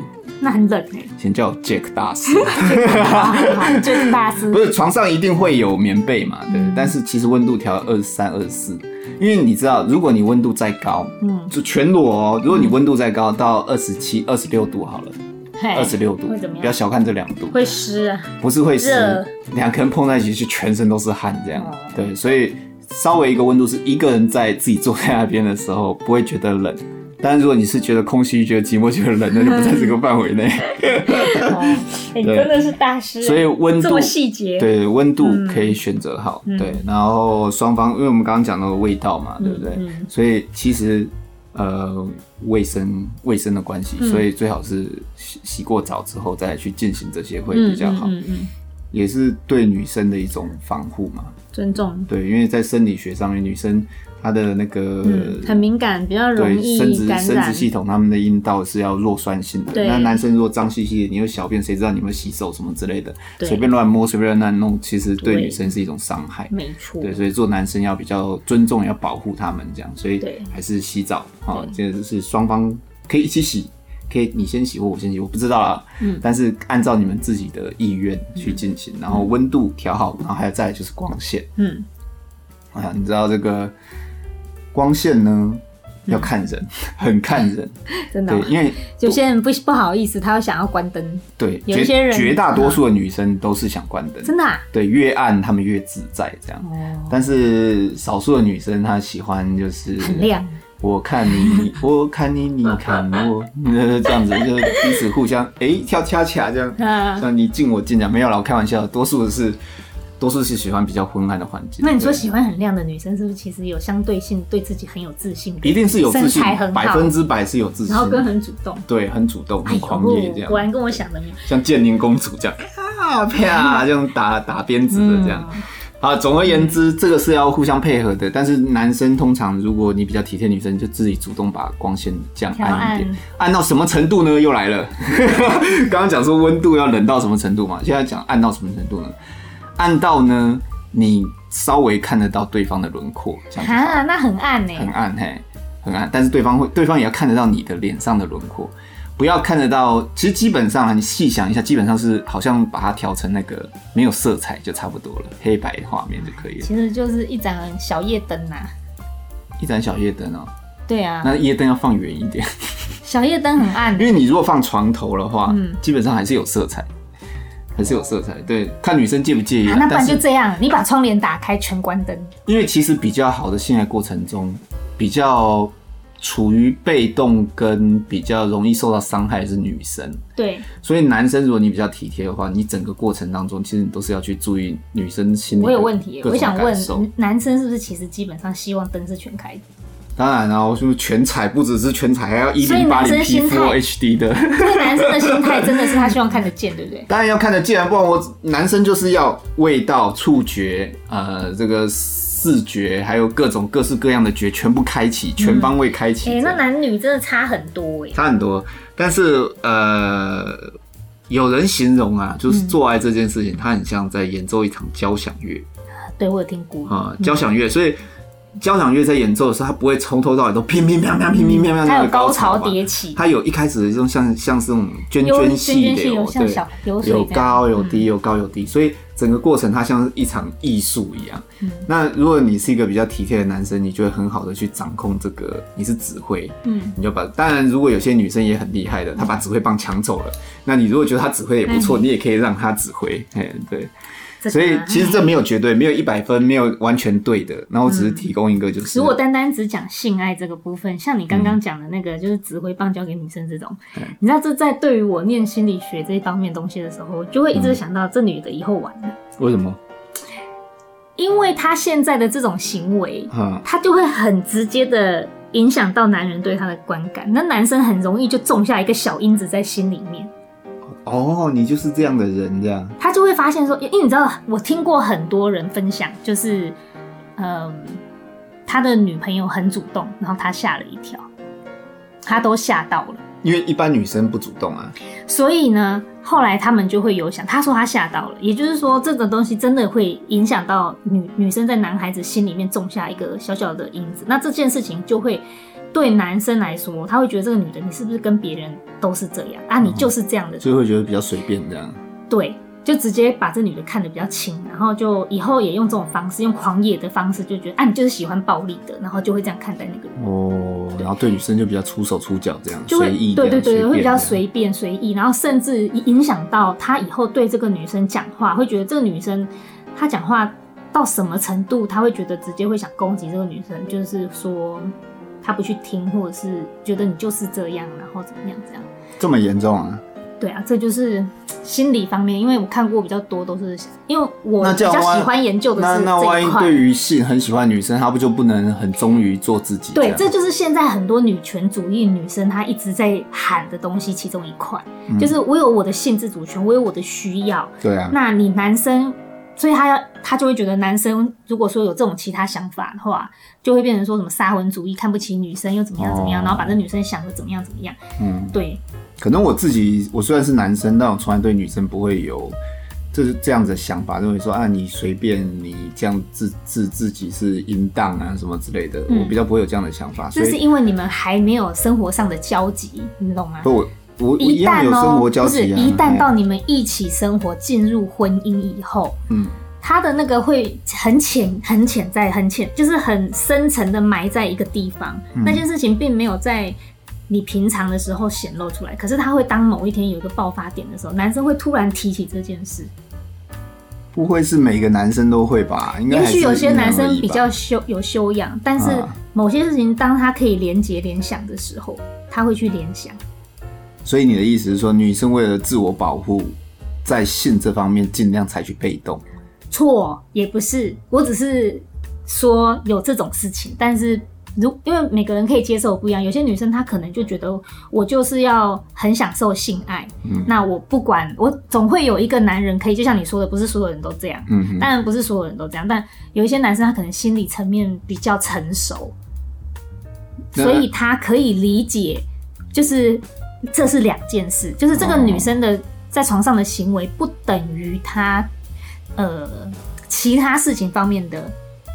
那很冷哎。先叫我 Jack 大师。(laughs) 好好就是大师。不是床上一定会有棉被嘛，对，但是其实温度调二十三、二十四，因为你知道，如果你温度再高，嗯就全裸哦。如果你温度再高到二十七、二十六度好了，嘿二十六度会怎么，样不要小看这两度，会湿啊。不是会湿热，两个人碰在一起就全身都是汗这样哦。对，所以稍微一个温度是一个人在自己坐在那边的时候不会觉得冷。但是如果你是觉得空虚、觉得寂寞、觉得冷，那就不在这个范围内。(laughs) 你真的是大师。所以温度这么细节。对，温度可以选择好，嗯对，然后双方，因为我们刚刚讲到味道嘛，对不对？嗯所以其实呃，卫生卫生的关系，嗯所以最好是洗洗过澡之后再去进行这些会嗯比较好，嗯嗯嗯，也是对女生的一种防护嘛。尊重。对，因为在生理学上面，女生她的那个、嗯，很敏感，比较容对易生殖。生殖系统，他们的阴道是要弱酸性的。那男生如果脏兮兮的，你又小便，谁知道你有没有洗手什么之类的？对随便乱摸，随便乱弄，其实对对女生是一种伤害。没错。对，所以做男生要比较尊重，要保护他们这样，所以对还是洗澡哈，对这个是双方可以一起洗，可以你先洗或我先洗，我不知道啦。嗯但是按照你们自己的意愿去进行，然后温度调好，然后还有再来就是光线。嗯，哎呀，你知道这个光线呢，要看人，(laughs) 很看人。(laughs) 真的哦。，对因为有些人不不好意思，他会想要关灯。对有些人绝大多数的女生都是想关灯，真的啊？对，越暗她们越自在这样。哦，但是少数的女生她喜欢就是很亮。我看你，我看你，你 (laughs) 看我，呃这样子就是彼此互相哎、跳恰恰这样，啊，像你近我近这样，没有啦，我开玩笑，多数是多数是喜欢比较昏暗的环境。那你说喜欢很亮的女生，是不是其实有相对性，对自己很有自信？一定是有自信百分之百是有自信然，后跟很主动。对，很主动，哎很狂野这呦，果，然跟我想的。像建宁公主这样啊啪这样打打鞭子的这样。总而言之，这个是要互相配合的。但是男生通常，如果你比较体贴女生，就自己主动把光线降暗一点暗，暗到什么程度呢？又来了，(laughs) 刚刚讲说温度要冷到什么程度嘛，现在讲暗到什么程度呢？暗到呢，你稍微看得到对方的轮廓，这样子啊，那很暗呢。很暗嘿，很暗。但是对方会，对方也要看得到你的脸上的轮廓，不要看得到。其实基本上啊，你细想一下，基本上是好像把它调成那个没有色彩就差不多了，黑白画面就可以了。其实就是一盏小夜灯呐。一盏小夜灯哦、对啊，那夜灯要放远一点，小夜灯很暗，(laughs) 因为你如果放床头的话，嗯基本上还是有色彩，还是有色彩。对，看女生介不介意。那不然就这样，你把窗帘打开，全关灯。因为其实比较好的性爱过程中，比较处于被动跟比较容易受到伤害的是女生。对，所以男生如果你比较体贴的话，你整个过程当中，其实你都是要去注意女生心里。我有问题，我想问，男生是不是其实基本上希望灯是全开的？当然啊，我是全彩？不只是全彩，还要一零八零 P Full HD 的。所以男生的心态真的是他希望看得见，对不对？(laughs) 当然要看得见，不然我男生就是要味道、触觉，呃，这个视觉，还有各种各式各样的觉全部开启，全方位开启。哎、嗯欸，那男女真的差很多哎，差很多。但是呃，有人形容啊，就是做爱这件事情，它很像在演奏一场交响乐。对，我有听过啊、嗯，交响乐，所以。交响乐在演奏的时候，它不会从头到尾都乒乒乓乓、乒乒乓乓，它有高潮迭起。它有一开始的这种像像是那种涓涓细流，对，有高有低，有高有低，所以整个过程它像是一场艺术一样。嗯，那如果你是一个比较体贴的男生，你就会很好的去掌控这个，你是指挥，嗯，你就把。当然，如果有些女生也很厉害的，她把指挥棒抢走了，那你如果觉得她指挥也不错，你也可以让她指挥。哎，对。所以其实这没有绝对，没有一百分，没有完全对的。然后只是提供一个，就是、嗯、如果单单只讲性爱这个部分，像你刚刚讲的那个，就是指挥棒交给女生这种，嗯、你知道这在对于我念心理学这一方面东西的时候，就会一直想到这女的以后完了。为什么？因为她现在的这种行为，她就会很直接的影响到男人对她的观感，那男生很容易就种下一个小因子在心里面。哦，你就是这样的人，这样他就会发现说，因为你知道，我听过很多人分享，就是，嗯，他的女朋友很主动，然后他吓了一跳，他都吓到了。因为一般女生不主动啊，所以呢，后来他们就会有想，他说他吓到了，也就是说，这个东西真的会影响到女女生在男孩子心里面种下一个小小的因子，那这件事情就会。对男生来说，他会觉得这个女的，你是不是跟别人都是这样啊？你就是这样的，所以会觉得比较随便这样。对，就直接把这女的看得比较轻，然后就以后也用这种方式，用狂野的方式，就觉得啊，你就是喜欢暴力的，然后就会这样看待那个人。哦，然后对女生就比较出手出脚这样，就会随意，对对对，会比较随便随意，然后甚至影响到他以后对这个女生讲话，会觉得这个女生她讲话到什么程度，他会觉得直接会想攻击这个女生，就是说。他不去听，或者是觉得你就是这样，然后怎么样这样？这么严重啊？对啊，这就是心理方面。因为我看过比较多，都是因为我比较喜欢研究的。那那万一对于性很喜欢女生，她不就不能很忠于做自己？对，这就是现在很多女权主义女生她一直在喊的东西其中一块，嗯，就是我有我的性自主权，我有我的需要。对啊，那你男生。所以他要，他就会觉得男生如果说有这种其他想法的话，就会变成说什么沙文主义，看不起女生又怎么样怎么样，哦、然后把这女生想的怎么样怎么样。嗯，对。可能我自己，我虽然是男生，但我从来对女生不会有就是这样子的想法，认为说啊，你随便你这样自自自己是淫荡啊什么之类的，嗯，我比较不会有这样的想法。这是因为你们还没有生活上的交集，你懂吗？不，我一旦有生活交集、啊、不是一旦到你们一起生活进入婚姻以后，嗯，他的那个会很潜、很潜在、很潜，就是很深层的埋在一个地方、嗯。那件事情并没有在你平常的时候显露出来，可是他会当某一天有一个爆发点的时候，男生会突然提起这件事。不会是每个男生都会吧？应该也许有些男生比较修有修养，但是某些事情当他可以连结联想的时候，他会去联想。所以你的意思是说，女生为了自我保护，在性这方面尽量采取被动？错，也不是，我只是说有这种事情，但是如因为每个人可以接受不一样，有些女生她可能就觉得我就是要很享受性爱，嗯，那我不管，我总会有一个男人可以，就像你说的，不是所有人都这样，嗯，当然不是所有人都这样，但有一些男生他可能心理层面比较成熟，所以他可以理解，就是。这是两件事，就是这个女生的在床上的行为不等于她呃其他事情方面的，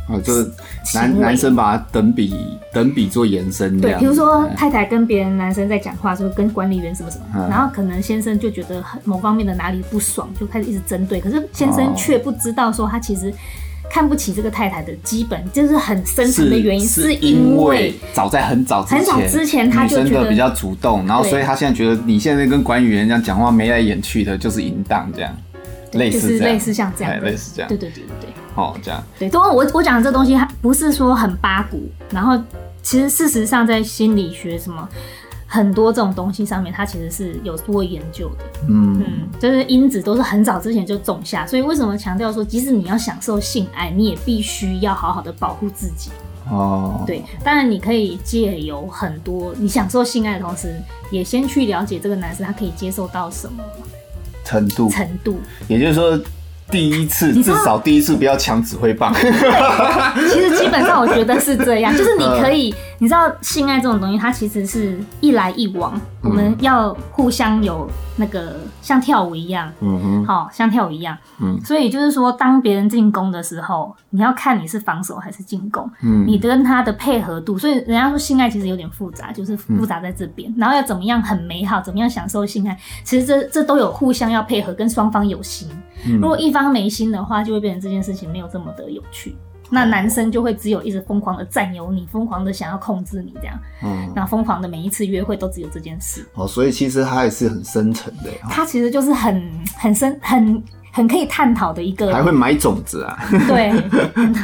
哦，就是男男生把它等比等比做延伸，对，比如说太太跟别人男生在讲话，就是跟管理员什么什么，然后可能先生就觉得某方面的哪里不爽，就开始一直针对，可是先生却不知道说他其实看不起这个太太的基本就是很深层的原因，是因为，因为早在很早之前，很早之前他就觉得比较主动，然后所以他现在觉得你现在跟管理员这样讲话眉来眼去的，就是淫荡这样，类似，就是类似像这样，类似这样，对对对对对，哦，这样，对，都我我讲的这东西，它不是说很八股，然后其实事实上在心理学什么。很多这种东西上面，它其实是有做研究的。嗯嗯，就是因子都是很早之前就种下，所以为什么强调说，即使你要享受性爱，你也必须要好好的保护自己。哦，对，当然你可以借由很多你享受性爱的同时，也先去了解这个男生他可以接受到什么程度。程度，也就是说。第一次至少第一次不要抢指挥棒。(laughs) 其实基本上我觉得是这样，就是你可以，你知道性爱这种东西，它其实是一来一往，我们要互相有那个像跳舞一样，嗯哼，好像跳舞一样，嗯，所以就是说，当别人进攻的时候，你要看你是防守还是进攻，嗯，你跟他的配合度，所以人家说性爱其实有点复杂，就是复杂在这边，然后要怎么样很美好，怎么样享受性爱，其实这这都有互相要配合，跟双方有心，如果一方没心的话，就会变成这件事情没有这么的有趣。那男生就会只有一直疯狂的占有你，疯狂的想要控制你这样。嗯，那疯狂的每一次约会都只有这件事。哦，所以其实他也是很深层的。他其实就是很很深很。很可以探讨的一个，还会买种子啊？对，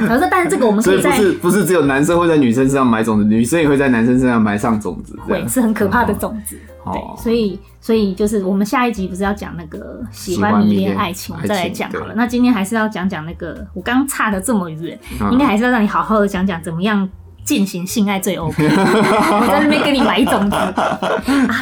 可是但是这个我们所以不是不是只有男生会在女生身上买种子，女生也会在男生身上埋上种子，对，是很可怕的种子。哦、对，所以所以就是我们下一集不是要讲那个喜欢迷恋爱情，我们再来讲好了。那今天还是要讲讲那个，我刚差的这么远，应该还是要让你好好的讲讲怎么样进行性爱最 OK。(laughs) 我在那边给你买一种子啊，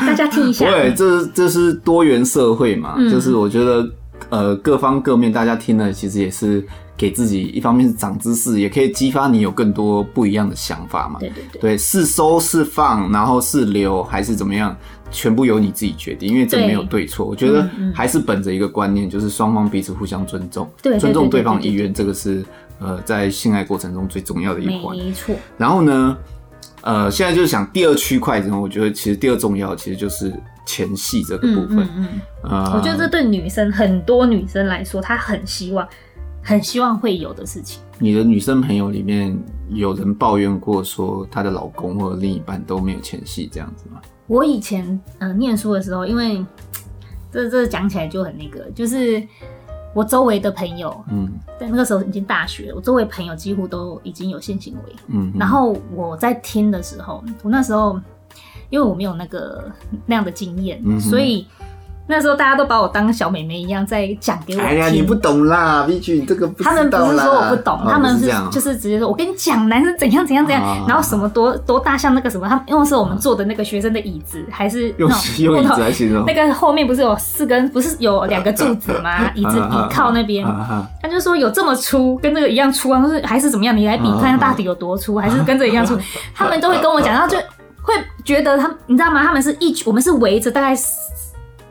大家听一下。对，这这是多元社会嘛，嗯、就是我觉得。呃，各方各面，大家听了其实也是给自己一方面是长知识，也可以激发你有更多不一样的想法嘛。对对对，对是收是放，然后是留还是怎么样，全部由你自己决定，因为这没有对错。对我觉得还是本着一个观念，就是双方彼此互相尊重，对，尊重对方意愿，这个是呃在性爱过程中最重要的一环。没错。然后呢，呃，现在就是想第二区块，然后我觉得其实第二重要，其实就是。前戏这个部分，嗯，嗯，嗯、呃、我觉得这对女生很多女生来说，她很希望，很希望会有的事情。你的女生朋友里面有人抱怨过说，她的老公或者另一半都没有前戏这样子吗？我以前呃念书的时候，因为 (tsk) 这这讲起来就很那个，就是我周围的朋友，嗯，在那个时候已经大学，我周围朋友几乎都已经有性行为，嗯，然后我在听的时候，我那时候。因为我没有那个那样的经验，嗯、所以那时候大家都把我当小妹妹一样在讲给我听。哎呀，你不懂啦，Vigi，你这个。他们不是说我不懂，哦、他们是，是就是直接说，我跟你讲，男生怎样怎样怎样，哦、然后什么多多大像那个什么，他们因为是我们坐的那个学生的椅子，还是 (laughs) 用用椅子来形容。那个后面不是有四根，不是有两个柱子吗？(laughs) 椅子倚靠那边，他就说有这么粗，跟那个一样粗啊，是还是怎么样？你来比看看到底有多粗，还是跟这一样粗？(laughs) 他们都会跟我讲，然后就。会觉得他，你知道吗？他们是一，我们是围着大概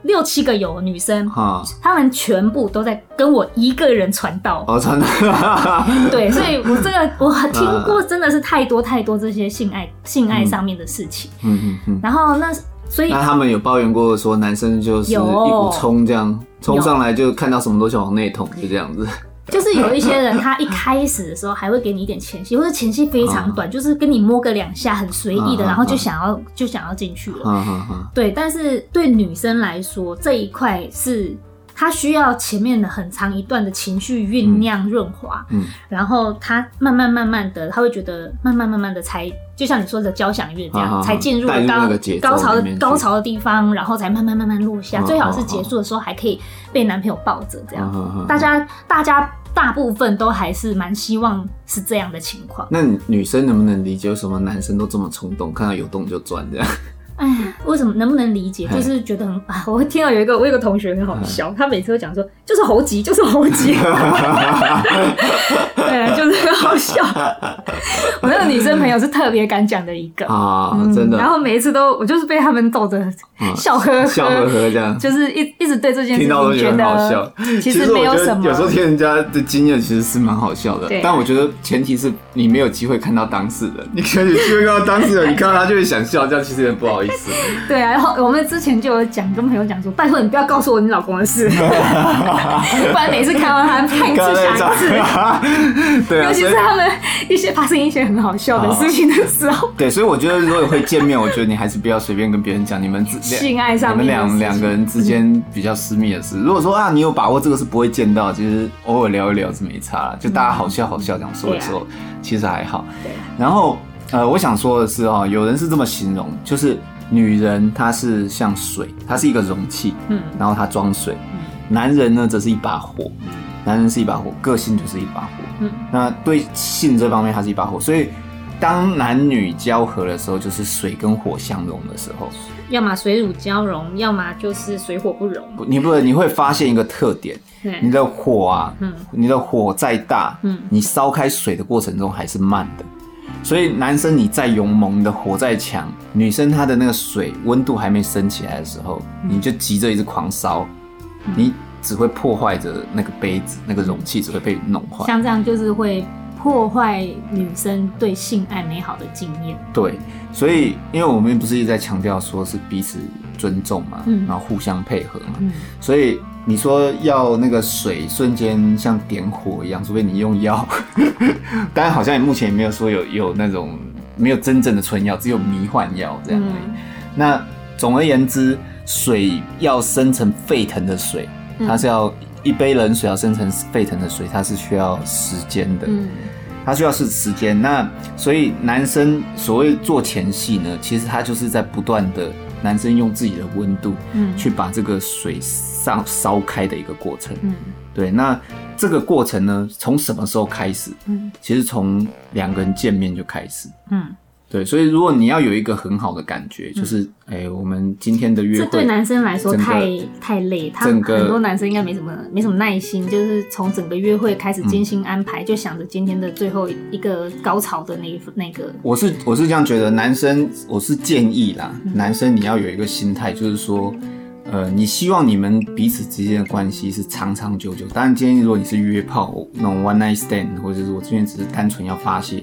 六七个有女生，哈他们全部都在跟我一个人传道。哦，传道。(laughs) 对，所以我这个我听过，真的是太多太多这些性爱性爱上面的事情。嗯嗯嗯。然后那所以那他们有抱怨过说，男生就是一股冲这样冲上来，就看到什么都想往内捅，就这样子。就是有一些人，他一开始的时候还会给你一点前戏，或者前戏非常短，就是跟你摸个两下，很随意的，然后就想要就想要进去了。对，但是对女生来说，这一块是她需要前面的很长一段的情绪酝酿润滑，嗯，然后她慢慢慢慢的，她会觉得慢慢慢慢的才，就像你说的交响乐这样，才进入高高潮的高潮的地方，然后才慢慢慢慢落下。最好是结束的时候还可以被男朋友抱着这样。大家大家。大部分都还是蛮希望是这样的情况。那女生能不能理解为什么男生都这么冲动，看到有洞就钻这样？哎呀，为什么能不能理解？就是觉得很 (laughs) 啊，我会听到有一个我有一个同学很好笑，他每次都讲说就是猴急，就是猴急，(laughs) 对，就是很好笑。我那个女生朋友是特别敢讲的一个啊，真的。然后每一次都，我就是被他们逗着笑呵呵，笑呵呵这样，就是一一直对这件事情觉得好笑。其实没有什么，有时候听人家的经验其实是蛮好笑的。但我觉得前提是你没有机会看到当事人，(laughs) 你可以有机会看到当事人，你看到他就会想笑，这样其实有点不好意思。(laughs) 对啊，然后我们之前就有讲，跟朋友讲说，拜托你不要告诉我你老公的事，(laughs) 不然每次看到他看一次想一次。(laughs) 对啊，尤其是他们一些发生一些很好笑的事情的时候。对，所以我觉得如果会见面，我觉得你还是不要随便跟别人讲你们性爱上你们两两个人之间比较私密的事。如果说啊，你有把握这个是不会见到，其实偶尔聊一聊是没差，就大家好笑好笑这样说的时候，其实还好。对。然后呃，我想说的是哦，有人是这么形容，就是女人她是像水，她是一个容器，嗯，然后她装水。男人呢，则是一把火。男人是一把火，个性就是一把火。嗯，那对性这方面，他是一把火。所以，当男女交合的时候，就是水跟火相融的时候。要么水乳交融，要么就是水火不容。你不，你会发现一个特点，你的火啊，嗯，你的火再大，嗯，你烧开水的过程中还是慢的。所以，男生你再勇猛，你的火再强，女生她的那个水温度还没升起来的时候，你就急着一直狂烧，你。只会破坏着那个杯子，那个容器只会被弄坏。像这样就是会破坏女生对性爱美好的经验。对，所以因为我们不是一直在强调说是彼此尊重嘛，嗯、然后互相配合嘛，嗯、所以你说要那个水瞬间像点火一样，除非你用药，(laughs) 当然好像也目前也没有说有有那种没有真正的春药，只有迷幻药这样。嗯、那总而言之，水要生成沸腾的水。它是要一杯冷水要生成沸腾的水，它是需要时间的，嗯，它需要是时间。那所以男生所谓做前戏呢，其实他就是在不断的男生用自己的温度，嗯，去把这个水烧烧开的一个过程，嗯，对。那这个过程呢，从什么时候开始？嗯，其实从两个人见面就开始，嗯。对，所以如果你要有一个很好的感觉，就是，哎、我们今天的约会，这对男生来说太太累，他很多男生应该没什么没什么耐心，就是从整个约会开始精心安排，嗯、就想着今天的最后一个高潮的那一那个。我是我是这样觉得，男生我是建议啦，嗯、男生你要有一个心态，就是说，呃，你希望你们彼此之间的关系是长长久久。当然，今天如果你是约炮那种 one night stand，或者是我今天只是单纯要发泄。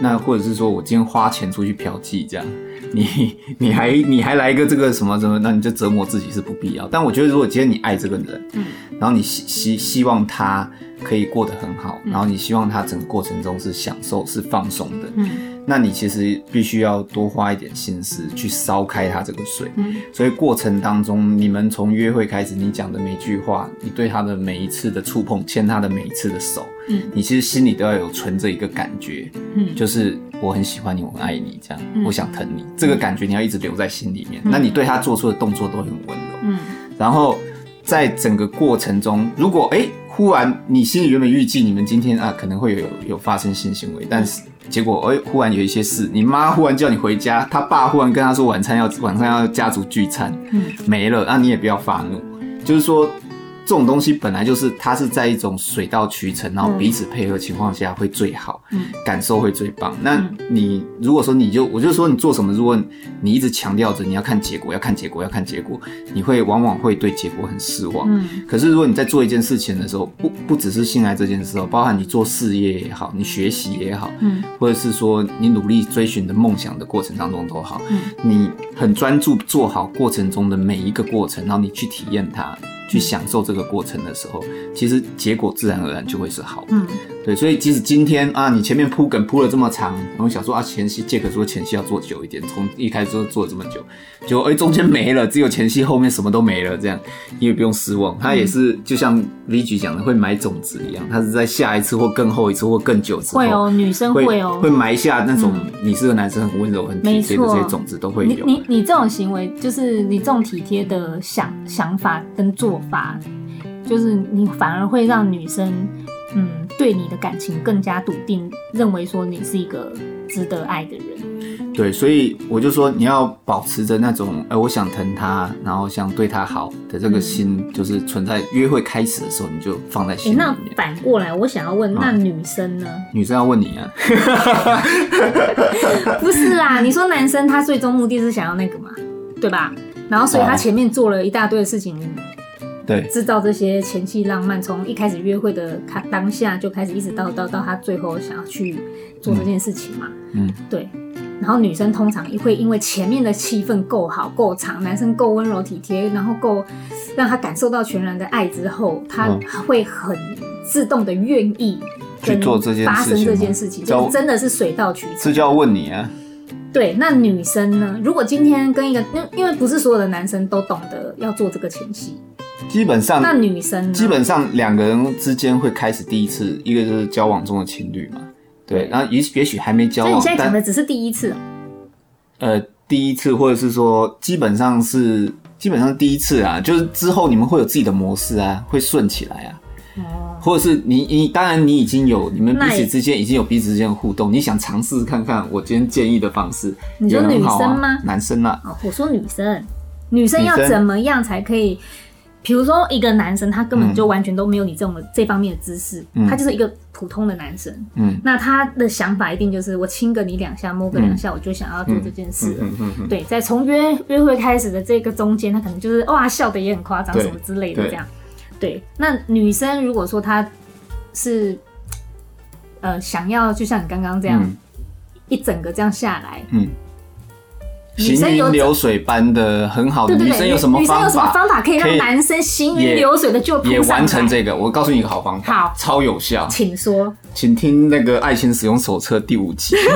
那或者是说我今天花钱出去嫖妓，这样，你你还你还来一个这个什么什么，那你就折磨自己是不必要。但我觉得如果今天你爱这个人，嗯，然后你希希希望他可以过得很好，然后你希望他整个过程中是享受是放松的，嗯。那你其实必须要多花一点心思去烧开它这个水，嗯，所以过程当中，你们从约会开始，你讲的每句话，你对他的每一次的触碰，牵他的每一次的手，嗯，你其实心里都要有存着一个感觉，嗯，就是我很喜欢你，我很爱你，这样，嗯，我想疼你，这个感觉你要一直留在心里面。嗯，那你对他做出的动作都很温柔，嗯，然后在整个过程中，如果哎，欸，忽然你心里原本预计你们今天啊可能会有有发生性行为，但是。结果，哎，忽然有一些事，你妈忽然叫你回家，他爸忽然跟他说晚餐要晚上要家族聚餐，嗯，没了，那你也不要发怒，就是说。这种东西本来就是，它是在一种水到渠成，然后彼此配合情况下会最好，嗯，感受会最棒。那你如果说你就，我就说你做什么，如果你一直强调着你要看结果，要看结果，要看结果，你会往往会对结果很失望。嗯，可是如果你在做一件事情的时候，不不只是性爱这件事哦，包含你做事业也好，你学习也好，嗯，或者是说你努力追寻的梦想的过程当中都好，嗯，你很专注做好过程中的每一个过程，然后你去体验它。去享受这个过程的时候，其实结果自然而然就会是好的。嗯，对，所以即使今天啊，你前面铺梗铺了这么长，然后想说啊，前戏杰克说前戏要做久一点，从一开始就做了这么久，就哎中间没了，只有前戏，后面什么都没了，这样你也不用失望。他也是就像 VG 讲的，会埋种子一样，他是在下一次或更后一次或更久之后，会哦，女生会哦，会埋下那种你是个男生很温柔很体贴的这些种子都会有。你你你这种行为，就是你这种体贴的想想法跟做。法就是你反而会让女生，嗯，对你的感情更加笃定，认为说你是一个值得爱的人。对，所以我就说你要保持着那种，哎、呃，我想疼他，然后想对他好的这个心，嗯、就是存在约会开始的时候，你就放在心里那反过来，我想要问，那女生呢？女生要问你啊？(laughs) (laughs) 不是啦，你说男生他最终目的是想要那个嘛，对吧？然后所以他前面做了一大堆的事情。对，制造这些前戏浪漫，从一开始约会的他当下就开始，一直到到到他最后想要去做这件事情嘛。嗯，对。然后女生通常也会因为前面的气氛够好够长，男生够温柔体贴，然后够让他感受到全然的爱之后，他会很自动的愿意去做这件发生这件事情，就真的是水到渠成。这就要问你啊。对，那女生呢？如果今天跟一个，因因为不是所有的男生都懂得要做这个前戏。基本上，那女生基本上两个人之间会开始第一次，一个就是交往中的情侣嘛，对，然后也也许还没交往，所以你现在讲的只是第一次，呃，第一次或者是说基本上是基本上第一次啊，就是之后你们会有自己的模式啊，会顺起来啊，哦，或者是你你当然你已经有你们彼此之间已经有彼此之间的互动，你想尝试看看我今天建议的方式，你说女生吗？男生啊，哦，我说女生，女生。要怎么样才可以？比如说，一个男生他根本就完全都没有你这种的这方面的知识，嗯、他就是一个普通的男生。嗯，那他的想法一定就是我亲个你两下，摸个两下，我就想要做这件事。嗯嗯嗯、对，在从约约会开始的这个中间，他可能就是哇笑得也很夸张，什么之类的这样。对，对，那女生如果说她是呃想要，就像你刚刚这样、嗯、一整个这样下来，嗯。行云流水般的很好的女生有什么方法？女生有什么方法可以让男生行云流水的就也完成这个？我告诉你一个好方法，好，超有效，请说，请听那个《爱情使用手册》第五集，(laughs)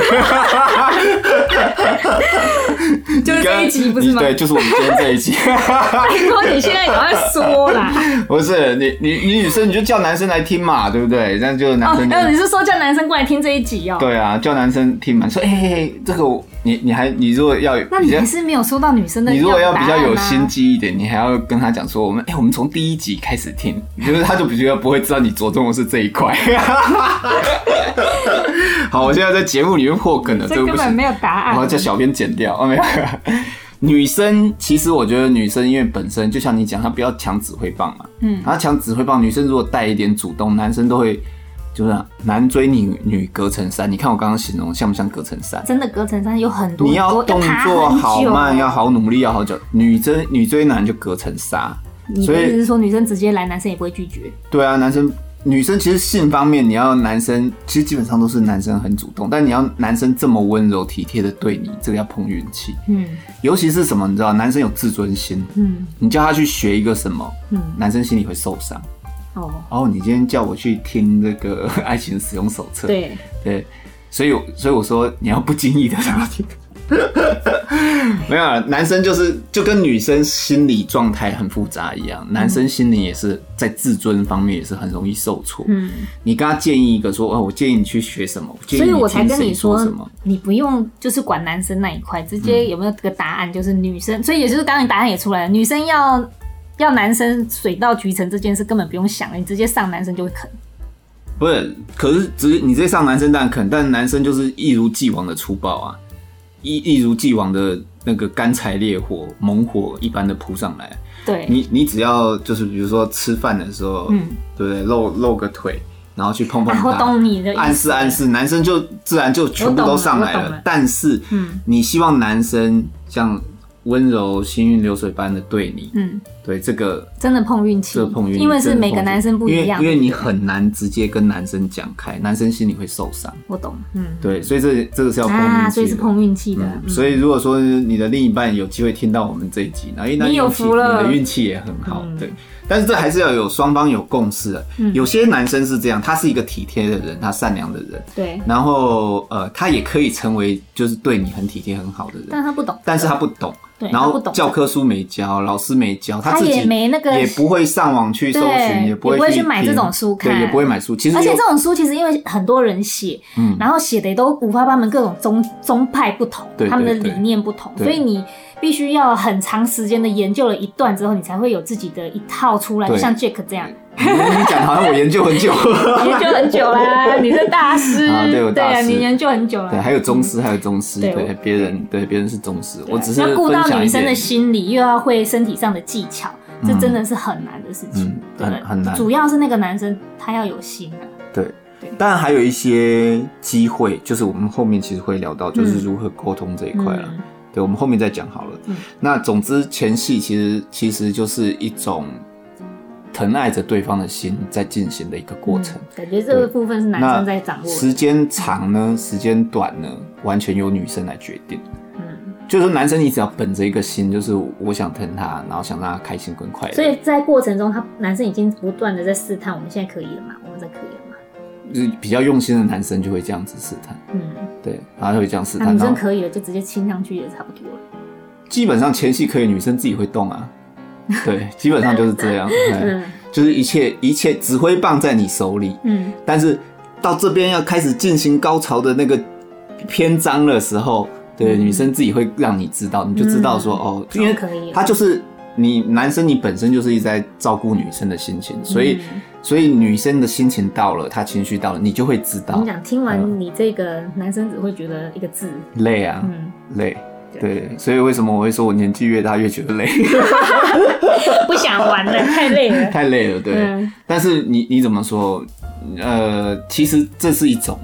(laughs) 就是这一集不是吗？对，就是我们今天这一集。(laughs) 拜托你现在有在说啦？(laughs) 不是，你你你女生你就叫男生来听嘛，对不对？这样就男生。哦，你是说叫男生过来听这一集哦？对啊，叫男生听嘛，说哎哎哎，这个。你你还你如果要，那你还是没有收到女生的。你如果要比较有心机一点，你还要跟他讲说，我们哎、欸，我们从第一集开始听，就是他就比较不会知道你着重的是这一块。(laughs) 好，我现在在节目里面破梗了，这根本没有答案，我要叫小编剪掉。哦，没有。(laughs) 女生其实我觉得女生因为本身就像你讲，她不要抢指挥棒嘛，嗯，她抢指挥棒，女生如果带一点主动，男生都会。就是男追女，女隔层山。你看我刚刚形容像不像隔层山？真的隔层山有很多，你要动作好慢，要好努力，要好久。女追女追男就隔层纱。你的意思是说女生直接来，男生也不会拒绝？对啊，男生女生其实性方面，你要男生其实基本上都是男生很主动，但你要男生这么温柔体贴的对你，这个要碰运气。嗯，尤其是什么，你知道，男生有自尊心。嗯，你叫他去学一个什么，嗯，男生心里会受伤。哦，哦，你今天叫我去听这个 (laughs) 爱情使用手册，对。对，所以所以我说你要不经意的让他听，(laughs) 没有啊，男生就是就跟女生心理状态很复杂一样，男生心里也是在自尊方面也是很容易受挫。嗯，你跟他建议一个说，哦，我建议你去学什么，所以我才跟你说什么，你不用就是管男生那一块，直接有没有这个答案就是女生，所以也就是刚刚你答案也出来了，女生要。要男生水到渠成这件事根本不用想了，你直接上男生就会肯。不是，可是直你直接上男生当然肯，但男生就是一如既往的粗暴啊，一一如既往的那个干柴烈火、猛火一般的扑上来。对，你你只要就是比如说吃饭的时候，嗯，对不对？露露个腿，然后去碰碰他，暗示暗示，男生就自然就全部都上来了。了了但是，嗯，你希望男生像。温柔行云流水般的对你，嗯，对这个真的碰运气，这碰运气，因为是每个男生不一样，因为你很难直接跟男生讲开，男生心里会受伤。我懂，嗯，对，所以这这个是要碰运气，啊，所以是碰运气的。所以如果说你的另一半有机会听到我们这一集，那你有福了，你的运气也很好，对。但是这还是要有双方有共识的。有些男生是这样，他是一个体贴的人，他善良的人，对。然后呃，他也可以成为就是对你很体贴很好的人，但他不懂，但是他不懂。然后教科书没教，老师没教，他自己也没那个，也不会上网去搜寻，也不会去买这种书看，也不会买书。其实，而且这种书其实因为很多人写，嗯，然后写的也都五花八门，各种宗宗派不同，他们的理念不同，所以你必须要很长时间的研究了一段之后，你才会有自己的一套出来，就像 Jack 这样。你讲好像我研究很久，研究很久啦，你是大师。(laughs) 啊，对，我大师，对啊，你研究很久了。对，还有宗师，还有宗师，对，别人对别人是宗师，我只是要顾到女生的心理，又要会身体上的技巧，这真的是很难的事情，很很难。主要是那个男生他要有心啊。对，当然还有一些机会，就是我们后面其实会聊到，就是如何沟通这一块了。对，我们后面再讲好了。嗯那总之前戏其实其实就是一种。疼爱着对方的心在进行的一个过程，嗯，感觉这个部分是男生在掌握。时间长呢，时间短呢，完全由女生来决定。嗯，就是男生你只要本着一个心，就是我想疼他，然后想让他开心跟快乐。所以在过程中，他男生已经不断的在试探，我们现在可以了吗？我们在可以了比较用心的男生就会这样子试探。嗯，对，然后会这样试探。女生可以了，就直接亲上去也差不多了。基本上前戏可以，女生自己会动啊。(laughs) 对，基本上就是这样。(laughs) 嗯，就是一切一切指挥棒在你手里。嗯，但是到这边要开始进行高潮的那个篇章的时候，对，女生自己会让你知道，你就知道说哦，因为他就是你男生，你本身就是一直在照顾女生的心情，所以所以女生的心情到了，她情绪到了，你就会知道。你讲听完你这个男生只会觉得一个字累啊，嗯，累。对，所以为什么我会说我年纪越大越觉得累？(laughs) 不想玩了，太累了，(laughs) 太累了。对，嗯、但是你你怎么说？呃，其实这是一种，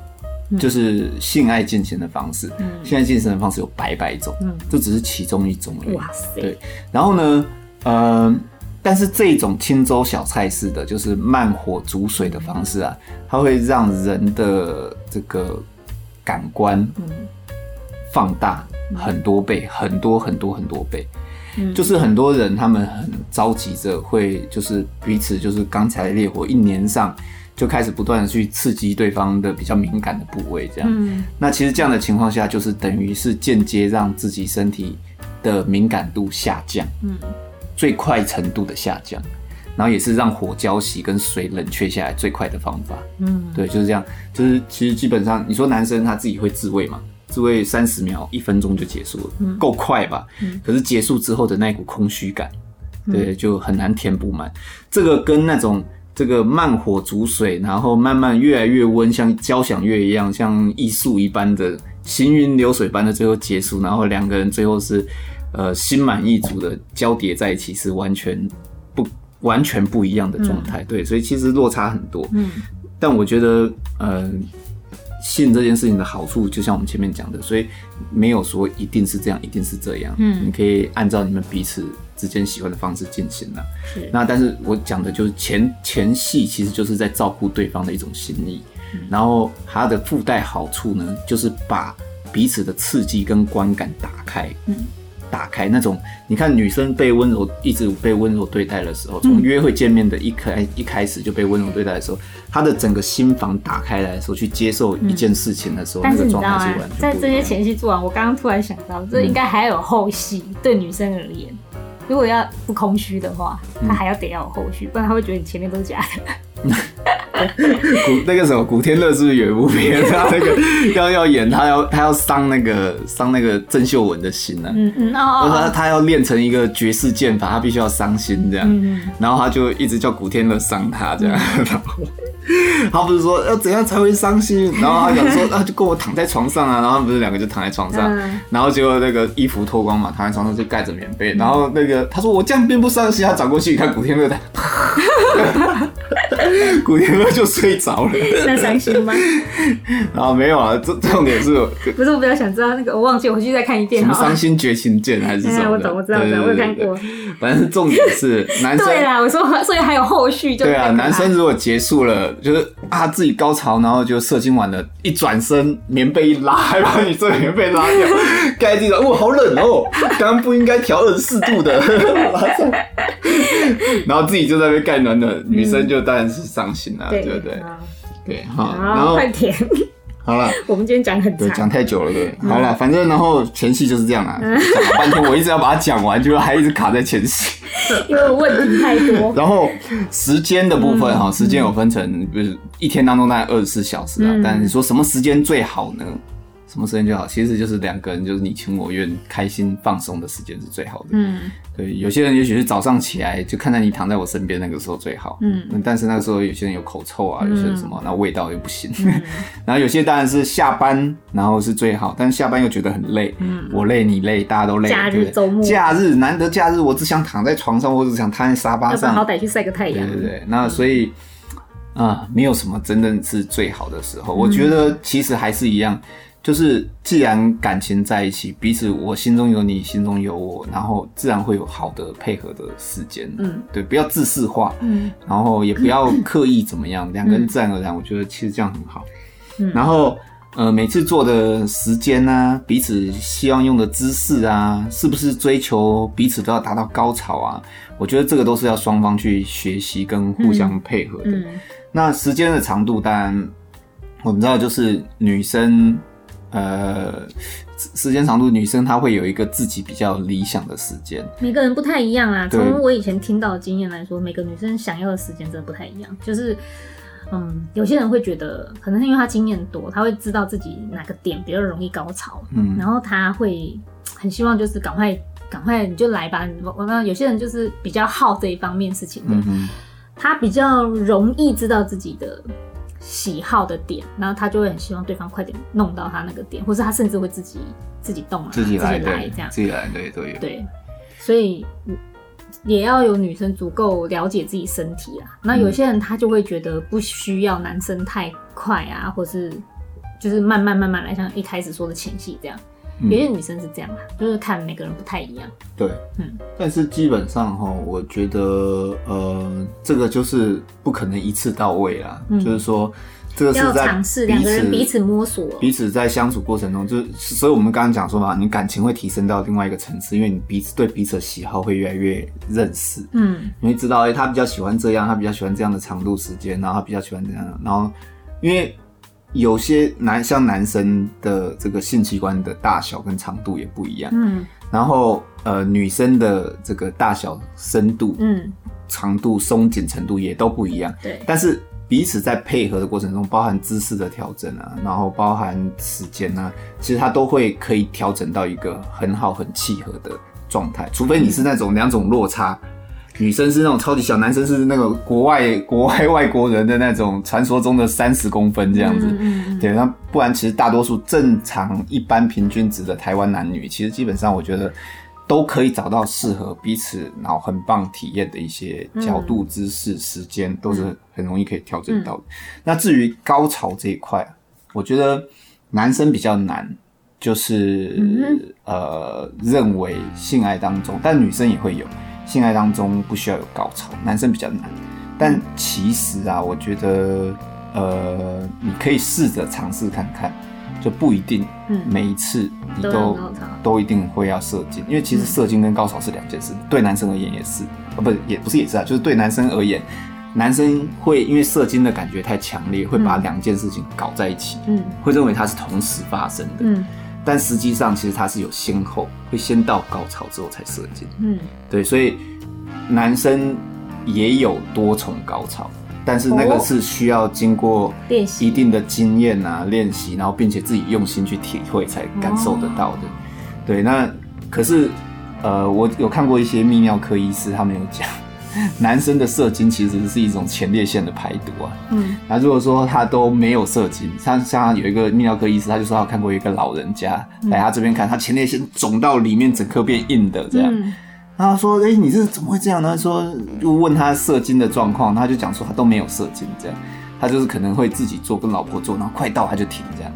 就是性爱进行的方式。嗯，性爱进行的方式有百百种，嗯，这只是其中一种而已。哇塞！对，然后呢，呃，但是这种清粥小菜式的，就是慢火煮水的方式啊，它会让人的这个感官，嗯。放大很多倍，很多很多很多倍，嗯，就是很多人他们很着急着会，就是彼此就是刚才烈火一粘上，就开始不断的去刺激对方的比较敏感的部位，这样。嗯，那其实这样的情况下，就是等于是间接让自己身体的敏感度下降，嗯，最快程度的下降，然后也是让火浇熄跟水冷却下来最快的方法。嗯，对，就是这样，就是其实基本上你说男生他自己会自慰嘛？自慰三十秒、一分钟就结束了，够、嗯、快吧？嗯、可是结束之后的那股空虚感，嗯、对，就很难填补满。这个跟那种这个慢火煮水，然后慢慢越来越温，像交响乐一样，像艺术一般的行云流水般的最后结束，然后两个人最后是呃心满意足的交叠在一起，是完全不完全不一样的状态。嗯、对，所以其实落差很多。嗯，但我觉得，呃。信这件事情的好处，就像我们前面讲的，所以没有说一定是这样，一定是这样。嗯，你可以按照你们彼此之间喜欢的方式进行了。是。那但是我讲的就是前前戏，其实就是在照顾对方的一种心意。嗯。然后它的附带好处呢，就是把彼此的刺激跟观感打开。嗯。打开那种，你看女生被温柔一直被温柔对待的时候，从约会见面的一开一开始就被温柔对待的时候，她的整个心房打开来的时候，去接受一件事情的时候，那个状态是完全。在这些前戏做完，我刚刚突然想到，这应该还有后戏。对女生而言，如果要不空虚的话，她还要得要有后续，不然她会觉得你前面都是假的。(laughs) 古那个什么古天乐是不是有一部片？他那个要要演他要他要伤那个伤那个郑秀文的心呢、啊？嗯嗯哦，他他要练成一个绝世剑法，他必须要伤心这样。嗯，然后他就一直叫古天乐伤他这样。嗯、(laughs) 然后他不是说要怎样才会伤心？然后他想说啊，就跟我躺在床上啊。然后他们不是两个就躺在床上，嗯、然后结果那个衣服脱光嘛，躺在床上就盖着棉被。然后那个他说我这样并不伤心，他转过去一看古天乐的。(laughs) (laughs) 古天乐就睡着了，那伤心吗？(laughs) 啊，没有啊，这重点是，不是我比较想知道那个，我忘记，我回去再看一遍。什么伤心绝情剑还是什么？我懂，我知道，我有看过。反正重点是男生。对啦，我说，所以还有后续，就对啊。男生如果结束了，就是啊自己高潮，然后就射精完了，一转身棉被一拉，还把你这棉被拉掉，(laughs) 盖地上，哇，好冷哦，刚刚不应该调二十四度的，然后自己就在那边盖暖暖，女生就当然是伤心了，对不对？对，好，然后快点，好了，(laughs) 我们今天讲很对，讲太久了，对，好了，反正然后前戏就是这样啊，讲了半天，我一直要把它讲完，就还一直卡在前戏，(laughs) 因为问题太多。(laughs) 然后时间的部分哈，时间有分成，就是一天当中大概二十四小时啊，但是你说什么时间最好呢？什么时间就好？其实就是两个人就是你情我愿、开心放松的时间是最好的。嗯，对，有些人也许是早上起来就看到你躺在我身边那个时候最好。嗯，但是那个时候有些人有口臭啊，有些人什么，那、嗯、味道又不行。嗯、(laughs) 然后有些当然是下班，然后是最好，但是下班又觉得很累。嗯，我累你累，大家都累。假日周末，假日难得假日，我只想躺在床上，我只想躺在沙发上，好歹去晒个太阳。对对对，那所以。啊，没有什么真正是最好的时候。我觉得其实还是一样，就是既然感情在一起，彼此我心中有你，心中有我，然后自然会有好的配合的时间。嗯，对，不要自私化，嗯，然后也不要刻意怎么样，(laughs) 两个人自然而然，我觉得其实这样很好。嗯，然后呃，每次做的时间啊，彼此希望用的姿势啊，是不是追求彼此都要达到高潮啊？我觉得这个都是要双方去学习跟互相配合的。嗯。那时间的长度，当然我们知道，就是女生，呃，时间长度，女生她会有一个自己比较理想的时间。每个人不太一样啊。从我以前听到的经验来说，每个女生想要的时间真的不太一样。就是，嗯，有些人会觉得，可能是因为她经验多，她会知道自己哪个点比较容易高潮，嗯，然后她会很希望就是赶快赶快你就来吧。我那有些人就是比较好这一方面事情的。嗯他比较容易知道自己的喜好的点，然后他就会很希望对方快点弄到他那个点，或是他甚至会自己自己动啊，自己来，自己来这样，自己来，对对对，所以也要有女生足够了解自己身体啊。那有些人他就会觉得不需要男生太快啊，或是就是慢慢慢慢来，像一开始说的前戏这样。有些女生是这样啊，就是看每个人不太一样。对，嗯，但是基本上哈，我觉得呃，这个就是不可能一次到位啦。嗯，就是说，这个是在尝试两个人彼此摸索，彼此在相处过程中，就是所以我们刚刚讲说嘛，你感情会提升到另外一个层次，因为你彼此对彼此的喜好会越来越认识。嗯，你会知道，哎、欸，他比较喜欢这样，他比较喜欢这样的长度时间，然后他比较喜欢这样，然后因为。有些男像男生的这个性器官的大小跟长度也不一样，嗯，然后呃女生的这个大小、深度、嗯，长度、松紧程度也都不一样，对。但是彼此在配合的过程中，包含姿势的调整啊，然后包含时间啊，其实它都会可以调整到一个很好、很契合的状态，除非你是那种两种落差。女生是那种超级小，男生是那个国外 (laughs) 国外外国人的那种传说中的三十公分这样子，对，那不然其实大多数正常一般平均值的台湾男女，其实基本上我觉得都可以找到适合彼此然后很棒体验的一些角度、姿势、时间，都是很容易可以调整到的。嗯、那至于高潮这一块，我觉得男生比较难，就是、嗯、呃认为性爱当中，但女生也会有。性爱当中不需要有高潮，男生比较难。但其实啊，我觉得，呃，你可以试着尝试看看，就不一定，每一次你都都，都一定会要射精，因为其实射精跟高潮是两件事，对男生而言也是，啊，不，也不是也是啊，就是对男生而言，男生会因为射精的感觉太强烈，会把两件事情搞在一起，嗯，会认为它是同时发生的，嗯。但实际上，其实它是有先后，会先到高潮之后才射精。嗯，对，所以男生也有多重高潮，但是那个是需要经过一定的经验啊，练习，然后并且自己用心去体会才感受得到的。对，那可是呃，我有看过一些泌尿科医师，他们有讲。(laughs) 男生的射精其实是一种前列腺的排毒啊。嗯，那如果说他都没有射精，像像有一个泌尿科医师，他就说他看过一个老人家来他这边看，他前列腺肿到里面整颗变硬的这样。嗯，他说：“哎、欸，你这怎么会这样呢？”说就问他射精的状况，他就讲说他都没有射精这样，他就是可能会自己做跟老婆做，然后快到他就停这样，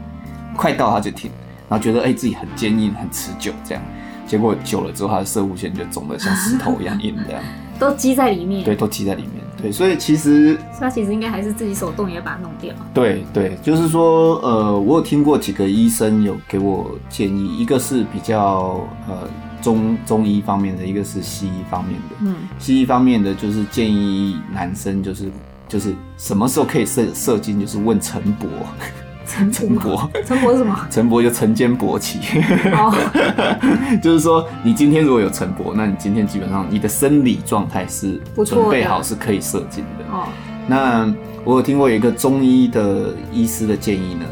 快到他就停，然后觉得哎、欸、自己很坚硬很持久这样，结果久了之后他的射物线就肿得像石头一样硬这样。都积在里面，对，都积在里面，对，所以其实他其实应该还是自己手动也把它弄掉。对对，就是说，呃，我有听过几个医生有给我建议，一个是比较呃中中医方面的，一个是西医方面的。嗯，西医方面的就是建议男生就是就是什么时候可以射射精，就是问陈伯。陈伯，陈伯是什么？陈伯就晨间勃起，哦，(laughs) 就是说你今天如果有陈伯，那你今天基本上你的生理状态是准备好是可以射精的。哦，那我有听过有一个中医的医师的建议呢，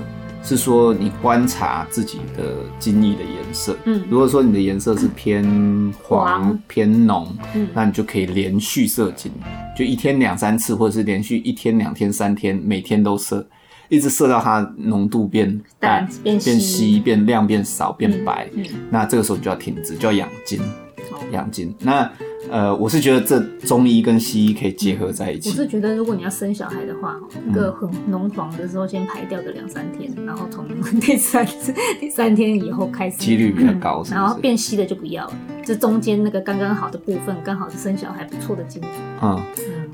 是说你观察自己的精液的颜色。嗯，如果说你的颜色是偏黄、黄。偏浓，嗯，那你就可以连续射精，就一天两三次，或者是连续一天、两天、三天，每天都射，一直射到它浓度变淡、变变稀、变亮、变少、变白。嗯，嗯，那这个时候你就要停止，就要养精。养精，那呃，我是觉得这中医跟西医可以结合在一起。我是觉得，如果你要生小孩的话，一个很浓黄的时候先排掉个两三天，然后从第三次 (laughs) 第三天以后开始，几率比较高然后变稀的就不要了，这中间那个刚刚好的部分，刚好是生小孩不错的精子。嗯，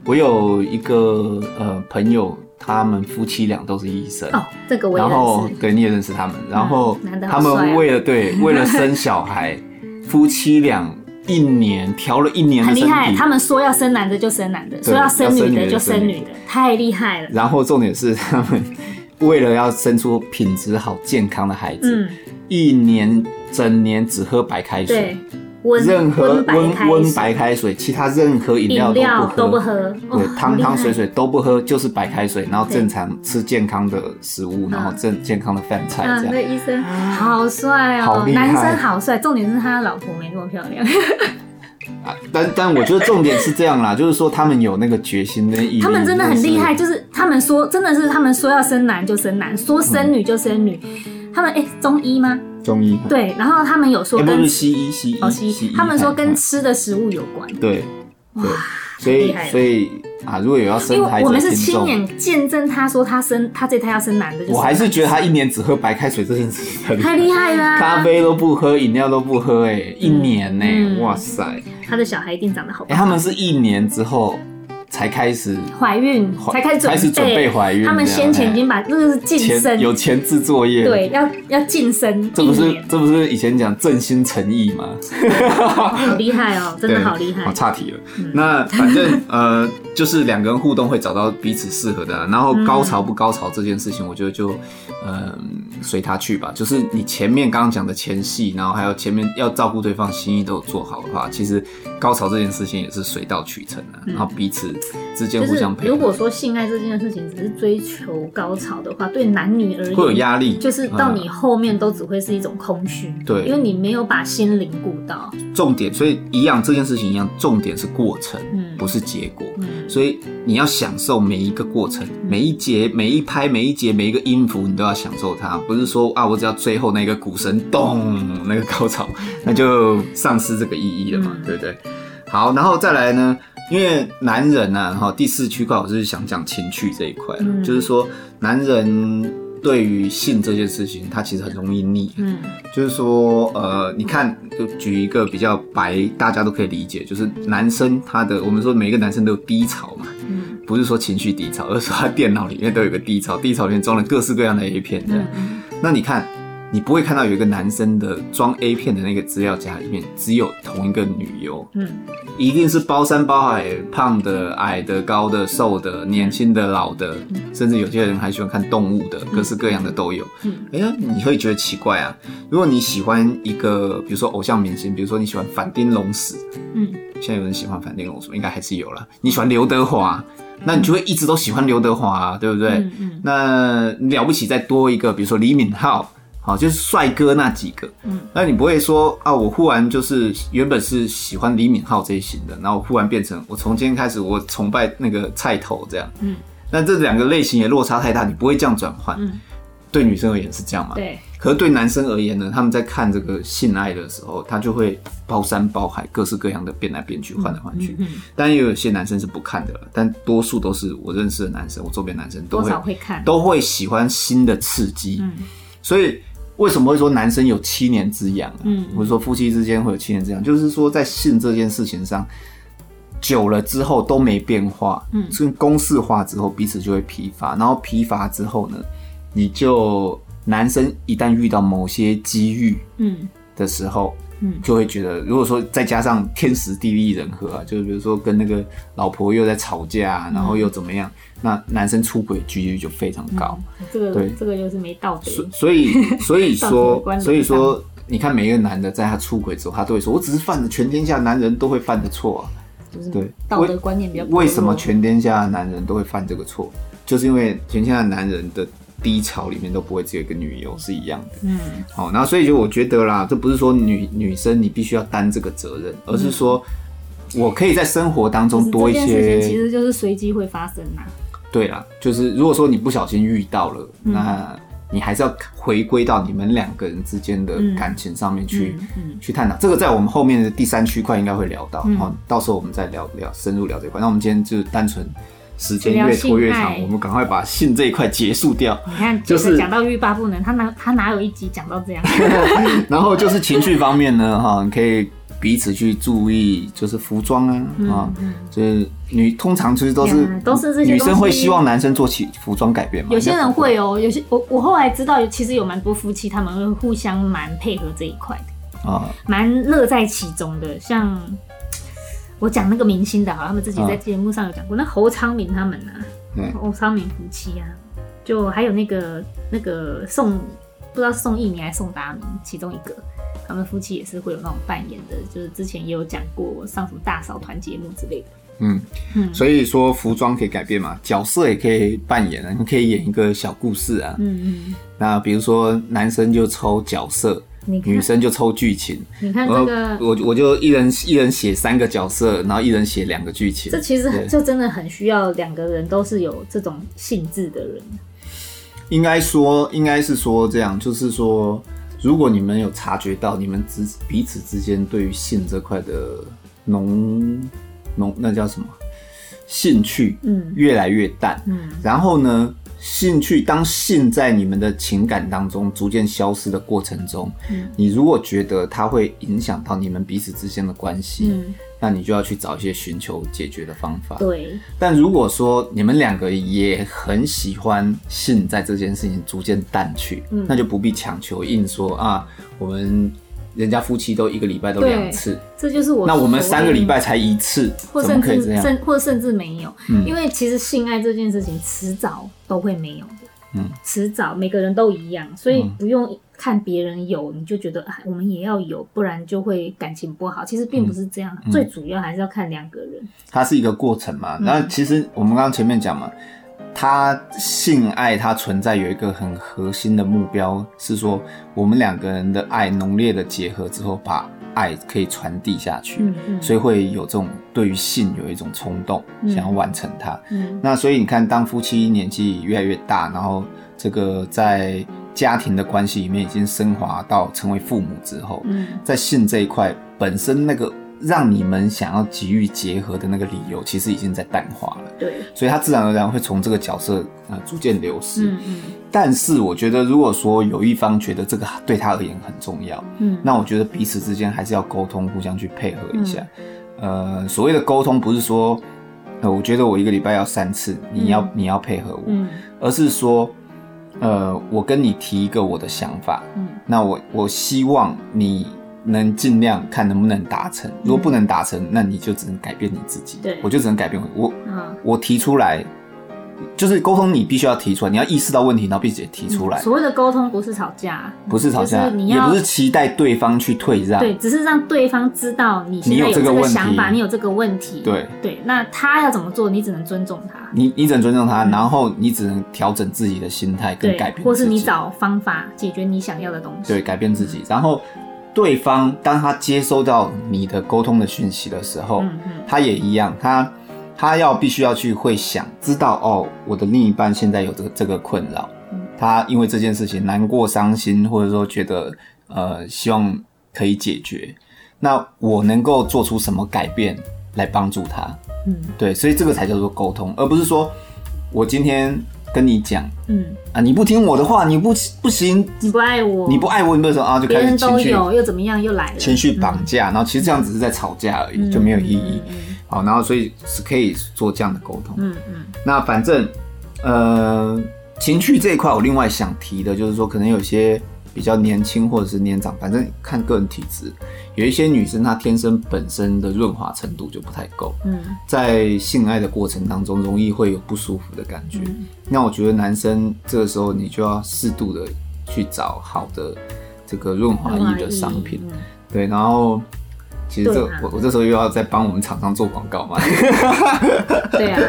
我有一个呃朋友，他们夫妻俩都是医生哦，这个我也认识，然后对你也认识他们，然后他们为了对 (laughs) 为了生小孩，夫妻俩。一年调了一年的，很厉害。他们说要生男的就生男的，说要生女的就生女的，太厉害了。然后重点是他们为了要生出品质好、健康的孩子，嗯，一年整年只喝白开水。任何温温白开水，其他任何饮料都不喝，对，汤汤水水都不喝，就是白开水，然后正常吃健康的食物，然后正健康的饭菜这样。那医生好帅哦，男生好帅，重点是他的老婆没那么漂亮。啊，但但我觉得重点是这样啦，就是说他们有那个决心跟毅力。他们真的很厉害，就是他们说真的是他们说要生男就生男，说生女就生女。他们哎，中医吗？中医。对，然后他们有说跟西医？西医西医，他们说跟吃的食物有关。对，哇，所以所以啊，如果有要生孩子，我们是亲眼见证他说他生他这胎要生男的。我还是觉得他一年只喝白开水这件事情太厉害了，(laughs) 咖啡都不喝，饮料都不喝，哎，一年呢，哇塞，他的小孩一定长得好。哎，他们是一年之后。才开始怀孕，才开始开始准备怀孕。他们先前已经把这个是晋升，有前置作业。对，要要晋升。这不是这不是以前讲正心诚意吗？(laughs) 好厉害哦，真的好厉害。好岔题了。那反正 (laughs) 呃，就是两个人互动会找到彼此适合的，然后高潮不高潮这件事情，我觉得就嗯随他去吧。就是你前面刚刚讲的前戏，然后还有前面要照顾对方心意都有做好的话，其实高潮这件事情也是水到渠成的，然后彼此。之间互相配合。如果说性爱这件事情只是追求高潮的话，对男女而言会有压力，就是到你后面都只会是一种空虚。对，因为你没有把心灵顾到。重点，所以一样这件事情一样，重点是过程，嗯，不是结果。嗯，所以你要享受每一个过程，每一节、每一拍、每一节、每一个音符，你都要享受它。不是说啊，我只要最后那个鼓声咚，那个高潮，那就丧失这个意义了嘛，对不对？好，然后再来呢？因为男人呢，哈，第四区块我是想讲情趣这一块，嗯、就是说男人对于性这件事情，他其实很容易腻，嗯，就是说，呃，你看，就举一个比较白，大家都可以理解，就是男生他的，我们说每一个男生都有低潮嘛，嗯，不是说情绪低潮，而是说他电脑里面都有个低潮，低潮里面装了各式各样的 A 片，这样，嗯、那你看。你不会看到有一个男生的装 A 片的那个资料夹里面只有同一个女优，嗯，一定是包山包海，胖的、矮的、高的、瘦的、年轻的、老的，甚至有些人还喜欢看动物的，各式各样的都有。嗯，哎呀，你会觉得奇怪啊？如果你喜欢一个，比如说偶像明星，比如说你喜欢反町隆史，嗯，现在有人喜欢反町隆史，应该还是有了。你喜欢刘德华，那你就会一直都喜欢刘德华啊，对不对？嗯嗯。那了不起再多一个，比如说李敏镐。好，就是帅哥那几个，嗯，那你不会说啊，我忽然就是原本是喜欢李敏镐这一型的，然后忽然变成我从今天开始我崇拜那个菜头这样，嗯，那这两个类型也落差太大，你不会这样转换，嗯，对女生而言是这样嘛？对，可是对男生而言呢，他们在看这个性爱的时候，他就会包山包海，各式各样的变来变去，换来换去，嗯，但也有些男生是不看的了，但多数都是我认识的男生，我周边男生都会多少会看，都会喜欢新的刺激，嗯，所以。为什么会说男生有七年之痒？嗯，或者说夫妻之间会有七年之痒，就是说在性这件事情上，久了之后都没变化，嗯，所以公式化之后彼此就会疲乏，然后疲乏之后呢，你就男生一旦遇到某些机遇，嗯的时候。嗯，就会觉得，如果说再加上天时地利人和啊，就是比如说跟那个老婆又在吵架，然后又怎么样，那男生出轨几率就非常高。这个对，这个又是没道德。所以 (laughs) 所以说所以说，你看每一个男的在他出轨之后，他都会说：“我只是犯了全天下男人都会犯的错啊。”就是对道德观念比较。为什么全天下的男人都会犯这个错？就是因为全天下男人的低潮里面都不会只有一个女优是一样的。嗯，好，那所以就我觉得啦，这不是说女女生你必须要担这个责任，而是说我可以在生活当中多一些。其实就是随机会发生呐。对啦，就是如果说你不小心遇到了，嗯、那你还是要回归到你们两个人之间的感情上面去、去探讨。这个在我们后面的第三区块应该会聊到，好、嗯，到时候我们再聊聊深入聊这块。那我们今天就单纯时间越拖越长，我们赶快把性这一块结束掉。你看，就是讲到欲罢不能，他哪他哪有一集讲到这样？(laughs) 然后就是情绪方面呢，哈，你可以。彼此去注意，就是服装啊，啊、嗯，就是女通常其实都是都是这些女生会希望男生做起服装改变嘛。有些人会哦、喔，有些我我后来知道，其实有蛮多夫妻他们会互相蛮配合这一块的啊，蛮乐在其中的。像我讲那个明星的，好，他们自己在节目上有讲过，啊、那侯昌明他们啊，侯昌明夫妻啊，就还有那个那个宋，不知道是宋逸民还是宋达明，其中一个。他们夫妻也是会有那种扮演的，就是之前也有讲过上什么大嫂团节目之类的。嗯嗯，所以说服装可以改变嘛，角色也可以扮演啊，你可以演一个小故事啊。嗯嗯。那比如说男生就抽角色，女生就抽剧情。你看这个，我我就一人一人写三个角色，然后一人写两个剧情。这其实就真的很需要两个人都是有这种性质的人。应该说，应该是说这样，就是说。如果你们有察觉到你们之彼此之间对于性这块的浓浓那叫什么兴趣，嗯，越来越淡，嗯，然后呢，兴趣当性在你们的情感当中逐渐消失的过程中，嗯，你如果觉得它会影响到你们彼此之间的关系，嗯。那你就要去找一些寻求解决的方法。对。但如果说你们两个也很喜欢性，在这件事情逐渐淡去，嗯，那就不必强求硬说啊，我们人家夫妻都一个礼拜都两次，这就是我。那我们三个礼拜才一次，或怎么可以这样？甚或甚至没有，嗯，因为其实性爱这件事情迟早都会没有的，嗯，迟早每个人都一样，所以不用。看别人有，你就觉得我们也要有，不然就会感情不好。其实并不是这样，嗯、最主要还是要看两个人。它是一个过程嘛。那、嗯、其实我们刚刚前面讲嘛，它性爱它存在有一个很核心的目标，是说我们两个人的爱浓烈的结合之后，把爱可以传递下去。嗯嗯。所以会有这种对于性有一种冲动，嗯、想要完成它。嗯。那所以你看，当夫妻年纪越来越大，然后这个在。家庭的关系里面已经升华到成为父母之后，嗯，在性这一块本身那个让你们想要急于结合的那个理由，其实已经在淡化了。对，所以他自然而然会从这个角色啊逐渐流失。嗯嗯。但是我觉得，如果说有一方觉得这个对他而言很重要，嗯，那我觉得彼此之间还是要沟通，互相去配合一下。呃，所谓的沟通不是说，呃，我觉得我一个礼拜要三次，你要你要配合我，嗯，而是说。呃，我跟你提一个我的想法，嗯，那我我希望你能尽量看能不能达成，如果不能达成，那你就只能改变你自己，对，我就只能改变我，嗯，我提出来。就是沟通，你必须要提出来，你要意识到问题，然后并且提出来。所谓的沟通不是吵架，不是吵架，你也不是期待对方去退让，对，只是让对方知道你现在有这个想法，你有这个问题，对。对。那他要怎么做，你只能尊重他，你你只能尊重他，然后你只能调整自己的心态跟改变，或是你找方法解决你想要的东西，对，改变自己。然后对方当他接收到你的沟通的讯息的时候，他也一样，他。他要必须要去会想知道哦，我的另一半现在有这个这个困扰，他因为这件事情难过、伤心，或者说觉得呃希望可以解决，那我能够做出什么改变来帮助他？嗯，对，所以这个才叫做沟通，而不是说我今天跟你讲，嗯。啊，你不听我的话，你不不行，你不爱我，你不爱我，你为什么啊，就开始情绪又怎么样又来了，情绪绑架，然后其实这样只是在吵架而已，就没有意义。好，然后所以是可以做这样的沟通。嗯嗯。那反正，呃，情绪这一块，我另外想提的就是说，可能有些比较年轻或者是年长，反正看个人体质，有一些女生她天生本身的润滑程度就不太够。嗯。在性爱的过程当中，容易会有不舒服的感觉。嗯。那我觉得男生这个时候你就要适度的去找好的这个润滑液的商品。嗯。对，然后。其实这我、啊、我这时候又要再帮我们厂商做广告嘛？对啊，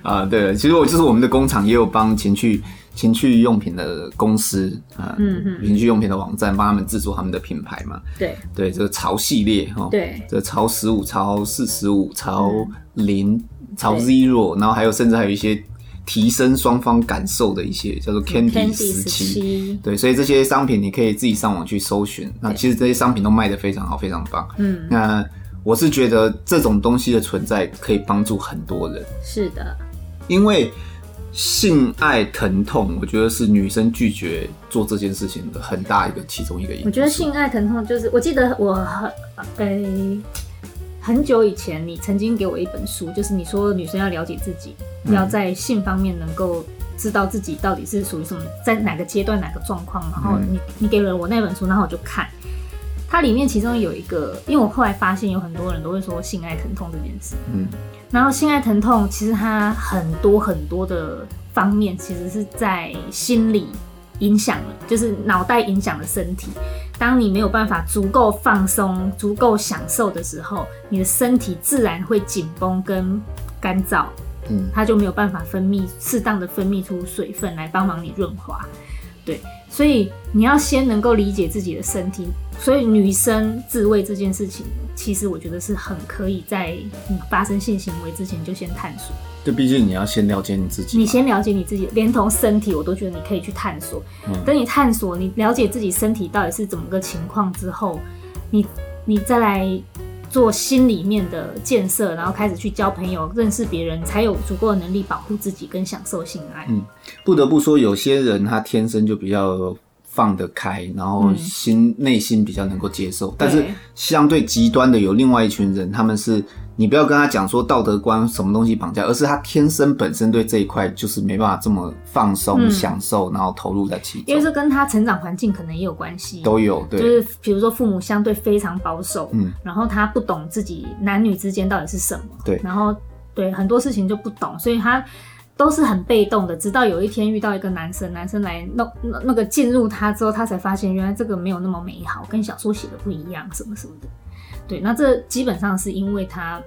(laughs) 啊对了，其实我就是我们的工厂也有帮情趣情趣用品的公司啊，嗯嗯情趣用品的网站帮他们制作他们的品牌嘛。对对，这个潮系列哈，对，这潮十五、潮四十五、潮零、嗯、潮 zero，然后还有甚至还有一些提升双方感受的一些叫做 Candy 十七。对，所以这些商品你可以自己上网去搜寻。那其实这些商品都卖的非常好，非常棒。嗯，那我是觉得这种东西的存在可以帮助很多人。是的，因为。性爱疼痛，我觉得是女生拒绝做这件事情的很大一个其中一个因素。我觉得性爱疼痛就是，我记得我很呃、欸、很久以前，你曾经给我一本书，就是你说女生要了解自己，嗯、要在性方面能够知道自己到底是属于什么，在哪个阶段、哪个状况。然后你你给了我那本书，然后我就看，它里面其中有一个，因为我后来发现有很多人都会说性爱疼痛这件事，嗯。然后性爱疼痛其实它很多很多的方面，其实是在心理影响了，就是脑袋影响了身体。当你没有办法足够放松、足够享受的时候，你的身体自然会紧绷跟干燥，嗯，它就没有办法分泌适当的分泌出水分来帮忙你润滑。对，所以你要先能够理解自己的身体。所以女生自慰这件事情，其实我觉得是很可以在你发生性行为之前就先探索。对，毕竟你要先了解你自己。你先了解你自己，连同身体，我都觉得你可以去探索。嗯。等你探索，你了解自己身体到底是怎么个情况之后，你你再来做心里面的建设，然后开始去交朋友、认识别人，才有足够的能力保护自己跟享受性爱。嗯，不得不说，有些人他天生就比较。放得开，然后心内、嗯、心比较能够接受，但是相对极端的有另外一群人，他们是你不要跟他讲说道德观什么东西绑架，而是他天生本身对这一块就是没办法这么放松、嗯、享受，然后投入在其中。因为这跟他成长环境可能也有关系，都有对，就是比如说父母相对非常保守，嗯，然后他不懂自己男女之间到底是什么，对，然后对很多事情就不懂，所以他。都是很被动的，直到有一天遇到一个男生，男生来弄那那个进入他之后，他才发现原来这个没有那么美好，跟小说写的不一样，什么什么的。对，那这基本上是因为他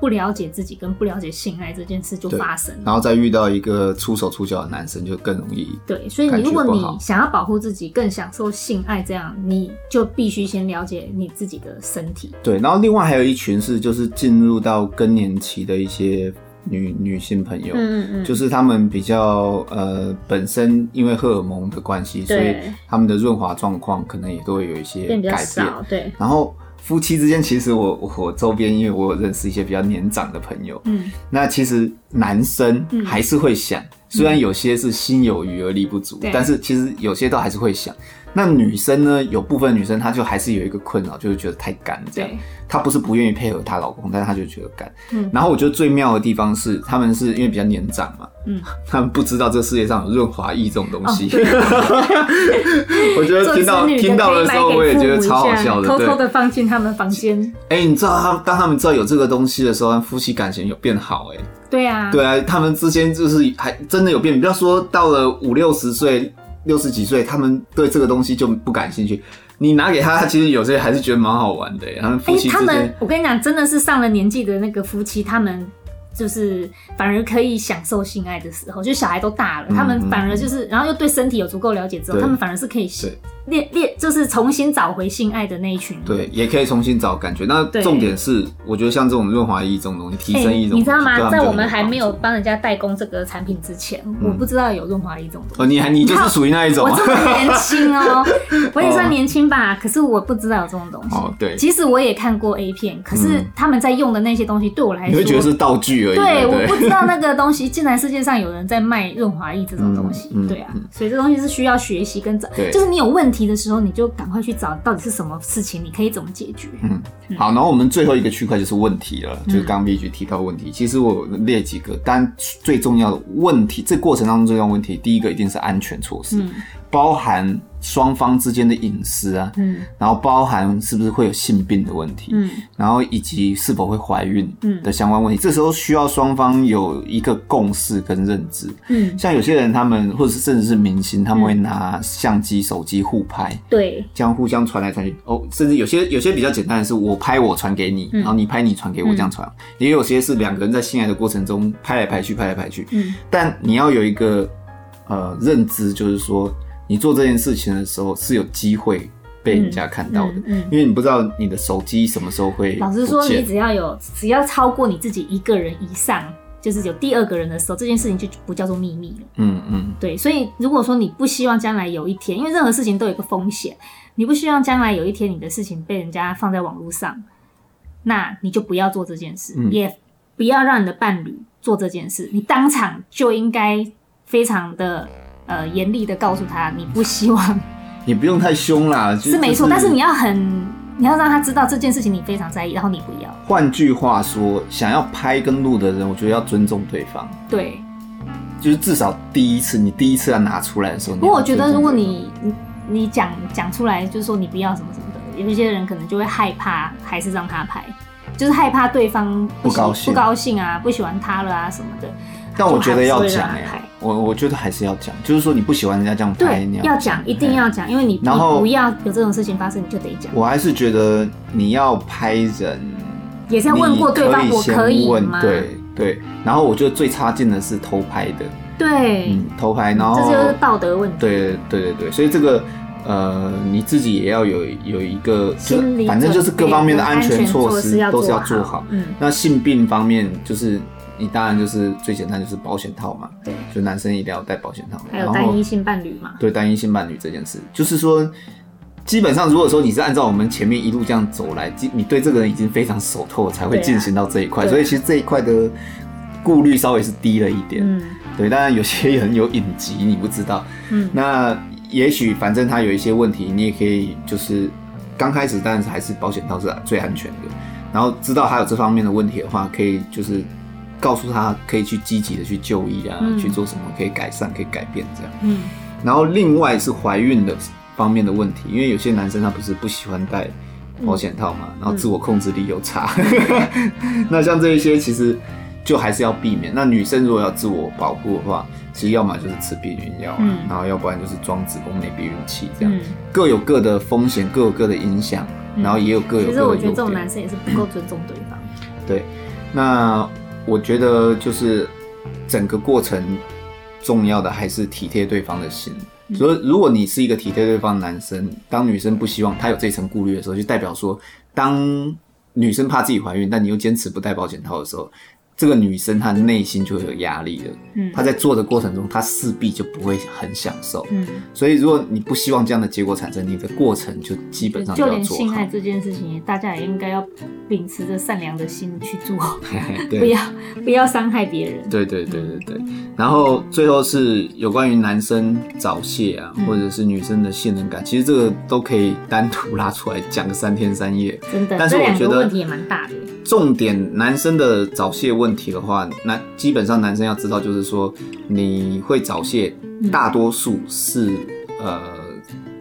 不了解自己，跟不了解性爱这件事就发生了。然后再遇到一个出手出脚的男生，就更容易。对，所以你如果你想要保护自己，更享受性爱，这样你就必须先了解你自己的身体。对，然后另外还有一群是就是进入到更年期的一些。女女性朋友，嗯嗯，就是他们比较呃，本身因为荷尔蒙的关系，所以他们的润滑状况可能也都会有一些改变。对，然后夫妻之间，其实我我周边，因为我有认识一些比较年长的朋友，嗯，那其实男生还是会想，虽然有些是心有余而力不足，但是其实有些都还是会想。那女生呢？有部分女生她就还是有一个困扰，就是觉得太干这样。她不是不愿意配合她老公，但是她就觉得干。嗯。然后我觉得最妙的地方是，他们是因为比较年长嘛，嗯，他们不知道这世界上有润滑液这种东西。(laughs) 我觉得听到听到的时候，我也觉得超好笑的，偷偷的放进他们房间。哎、欸，你知道他当他们知道有这个东西的时候，夫妻感情有变好哎、欸。对啊。对啊，他们之间就是还真的有变。不要说到了五六十岁。六十几岁，他们对这个东西就不感兴趣。你拿给他，他 (laughs) 其实有些还是觉得蛮好玩的。他们夫妻之间，欸，他们，我跟你讲，真的是上了年纪的那个夫妻，他们就是反而可以享受性爱的时候，就小孩都大了，嗯，他们反而就是，然后又对身体有足够了解之后，他们反而是可以。练练就是重新找回性爱的那一群，对，也可以重新找感觉。那重点是，我觉得像这种润滑液这种东西，提升一种、欸，你知道吗？在我们还没有帮人家代工这个产品之前，嗯、我不知道有润滑液这种东西。哦，你还你就是属于那一种，我这么年轻哦，(laughs) 我也算年轻吧。可是我不知道有这种东西。哦，对。其实我也看过 A 片，可是他们在用的那些东西，对我来说，你会觉得是道具而已。对，我不知道那个东西，竟然世界上有人在卖润滑液这种东西。对啊，所以这东西是需要学习跟找，就是你有问题的时候，你就。赶快去找到底是什么事情，你可以怎么解决？嗯，好，然后我们最后一个区块就是问题了，就是刚刚 V 局提到问题。其实我列几个，但最重要的问题，这过程当中最重要问题，第一个一定是安全措施，包含。双方之间的隐私啊，嗯，然后包含是不是会有性病的问题，嗯，然后以及是否会怀孕，嗯。的相关问题，嗯，这时候需要双方有一个共识跟认知，嗯，像有些人他们或者是甚至是明星，他们会拿相机、手机互拍，对，这样互相传来传去，哦，甚至有些有些比较简单的是，我拍我传给你，然后你拍你传给我这样传，也有些是两个人在性爱的过程中拍来拍去，拍来拍去，嗯，但你要有一个。呃认知，就是说你做这件事情的时候是有机会被人家看到的，嗯，嗯嗯，因为你不知道你的手机什么时候会。老实说，你只要有只要超过你自己一个人以上，就是有第二个人的时候，这件事情就不叫做秘密了。嗯嗯，对，所以如果说你不希望将来有一天，因为任何事情都有一个风险，你不希望将来有一天你的事情被人家放在网络上，那你就不要做这件事，嗯、也不要让你的伴侣做这件事。你当场就应该非常的呃严厉的告诉他，你不希望。(laughs) 你不用太凶啦，是没错，但是你要很。你要让他知道这件事情你非常在意，然后你不要。换句话说，想要拍跟录的人，我觉得要尊重对方。对，就是至少第一次，你第一次要拿出来的时候。不过我觉得，如果你你你讲讲出来，就是说你不要什么什么的，有一些人可能就会害怕，还是让他拍，就是害怕对方不，不高兴，不高兴啊，不喜欢他了啊什么的。但我觉得要讲哎，我我觉得还是要讲，就是说你不喜欢人家这样拍，你要讲，一定要讲，因为你然后不要有这种事情发生，你就得讲。我还是觉得你要拍人，也是要问过对方，我可以吗？对对。然后我觉得最差劲的是偷拍的，对，嗯，偷拍，然后这就是道德问题。对对对对，所以这个呃，你自己也要有有一个，就反正就是各方面的安全措施都是要做好。嗯，那性病方面就是。你当然就是最简单，就是保险套嘛。对，就男生一定要戴保险套。还有单一性伴侣嘛？对，单一性伴侣这件事，就是说，基本上如果说你是按照我们前面一路这样走来，你对这个人已经非常熟透，才会进行到这一块。啊、所以其实这一块的顾虑稍微是低了一点。嗯，对。当然有些人有隐疾，你不知道。嗯。那也许反正他有一些问题，你也可以就是刚开始，当然是还是保险套是最安全的。然后知道他有这方面的问题的话，可以就是。告诉他可以去积极的去就医啊，嗯、去做什么可以改善、可以改变这样。嗯，然后另外是怀孕的方面的问题，因为有些男生他不是不喜欢戴保险套嘛，嗯、然后自我控制力又差。嗯、(laughs) 那像这一些其实就还是要避免。那女生如果要自我保护的话，其实要么就是吃避孕药，嗯、然后要不然就是装子宫内避孕器这样，嗯、各有各的风险，各有各的影响，然后也有各有。其实我觉得这种男生也是不够尊重对方。对，那。我觉得就是整个过程重要的还是体贴对方的心。所以，如果你是一个体贴对方的男生，当女生不希望她有这层顾虑的时候，就代表说，当女生怕自己怀孕，但你又坚持不戴保险套的时候。这个女生她内心就会有压力了，嗯，她在做的过程中，她势必就不会很享受，嗯，所以如果你不希望这样的结果产生，你的过程就基本上就要做好。就连性爱这件事情，大家也应该要秉持着善良的心去做，(laughs) 对不要不要伤害别人。对对对对对。然后最后是有关于男生早泄啊，或者是女生的信任感，嗯、其实这个都可以单独拉出来讲个三天三夜。真的，但是我觉得问题也蛮大的。重点，男生的早泄问题的话，那基本上男生要知道，就是说你会早泄，大多数是、呃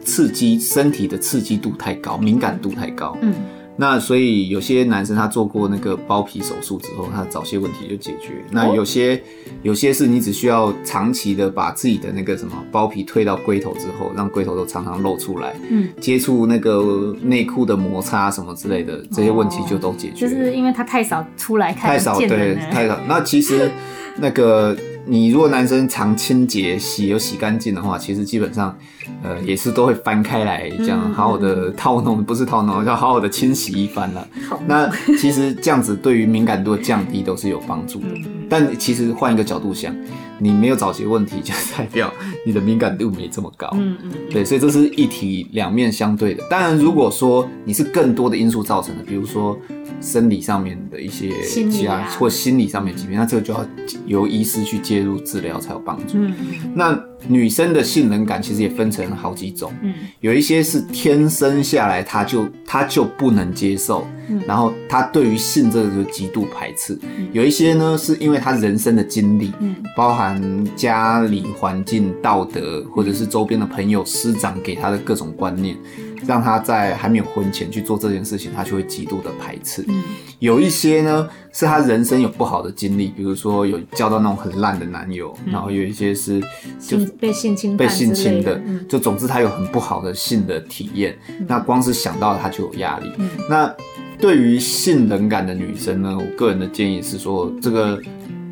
刺激身体的刺激度太高，敏感度太高。嗯。那所以有些男生他做过那个包皮手术之后，他的早泄问题就解决。那有些有些是你只需要长期的把自己的那个什么包皮推到龟头之后，让龟头都常常露出来，嗯，接触那个内裤的摩擦什么之类的，这些问题就都解决。就是因为他太少出来看，太少对太少。那其实那个。你如果男生常清洁洗有洗干净的话，其实基本上，呃，也是都会翻开来这样好好的套弄，不是套弄，要好好的清洗一番了。那其实这样子对于敏感度的降低都是有帮助的。但其实换一个角度想，你没有早泄问题，就代表你的敏感度没这么高。嗯嗯。对，所以这是一体两面相对的。当然，如果说你是更多的因素造成的，比如说。生理上面的一些其他或心理上面疾病，那这个就要由医师去介入治疗才有帮助。嗯，那女生的性能感其实也分成好几种，嗯，有一些是天生下来她就她就不能接受，嗯，然后她对于性这个就极度排斥。嗯，有一些呢是因为她人生的经历，嗯，包含家里环境、道德或者是周边的朋友师长给她的各种观念。让他在还没有婚前去做这件事情，他就会极度的排斥。嗯，有一些呢是他人生有不好的经历，比如说有交到那种很烂的男友，嗯、然后有一些是就被性侵被性侵的，嗯、就总之他有很不好的性的体验。嗯、那光是想到他就有压力。嗯、那对于性冷感的女生呢，我个人的建议是说，这个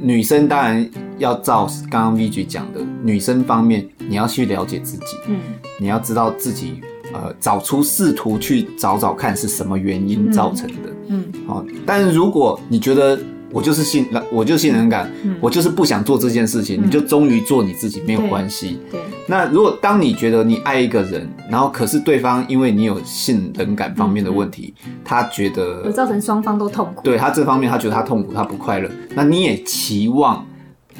女生当然要照刚刚 V 局讲的，女生方面你要去了解自己，嗯，你要知道自己，呃，找出试图去找找看是什么原因造成的，嗯，好、嗯，但是如果你觉得我就是性，我就信任感，嗯、我就是不想做这件事情，嗯、你就忠于做你自己，没有关系。对。那如果当你觉得你爱一个人，然后可是对方因为你有性能感方面的问题，嗯、他觉得有造成双方都痛苦，对他这方面他觉得他痛苦，他不快乐，那你也期望。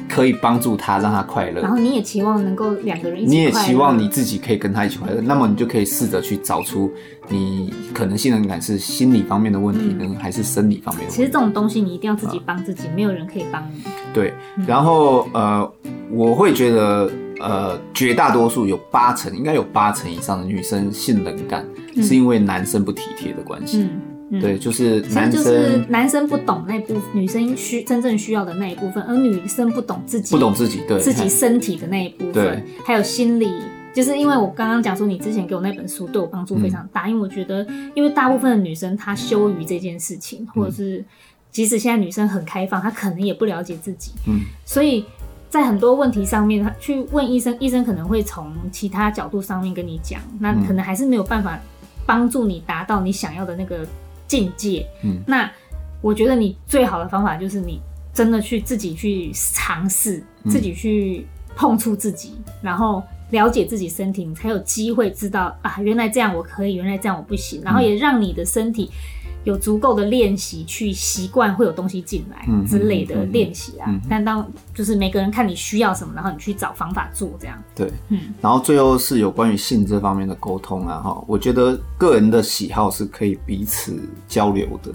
可以帮助他，让他快乐。然后你也期望能够两个人一起快乐。你也期望你自己可以跟他一起快乐。那么你就可以试着去找出你可能性能感是心理方面的问题呢，嗯、还是生理方面的问题？其实这种东西你一定要自己帮自己，啊、没有人可以帮你。对，然后呃，我会觉得呃，绝大多数有八成，应该有八成以上的女生性能感，是因为男生不体贴的关系。嗯嗯、对，就是男生，就是男生不懂那部分，女生需真正需要的那一部分，而女生不懂自己，不懂自己，对，自己身体的那一部分，对，还有心理，就是因为我刚刚讲说，你之前给我那本书对我帮助非常大，嗯、因为我觉得，因为大部分的女生她羞于这件事情，或者是即使现在女生很开放，她可能也不了解自己，嗯，所以在很多问题上面，她去问医生，医生可能会从其他角度上面跟你讲，那可能还是没有办法帮助你达到你想要的那个。境界，嗯，那我觉得你最好的方法就是你真的去自己去尝试，嗯、自己去碰触自己，然后了解自己身体，你才有机会知道啊，原来这样我可以，原来这样我不行，然后也让你的身体有足够的练习去习惯会有东西进来之类的练习啊。但当就是每个人看你需要什么，然后你去找方法做这样。对，嗯，然后最后是有关于性这方面的沟通啊，哈，我觉得个人的喜好是可以彼此交流的。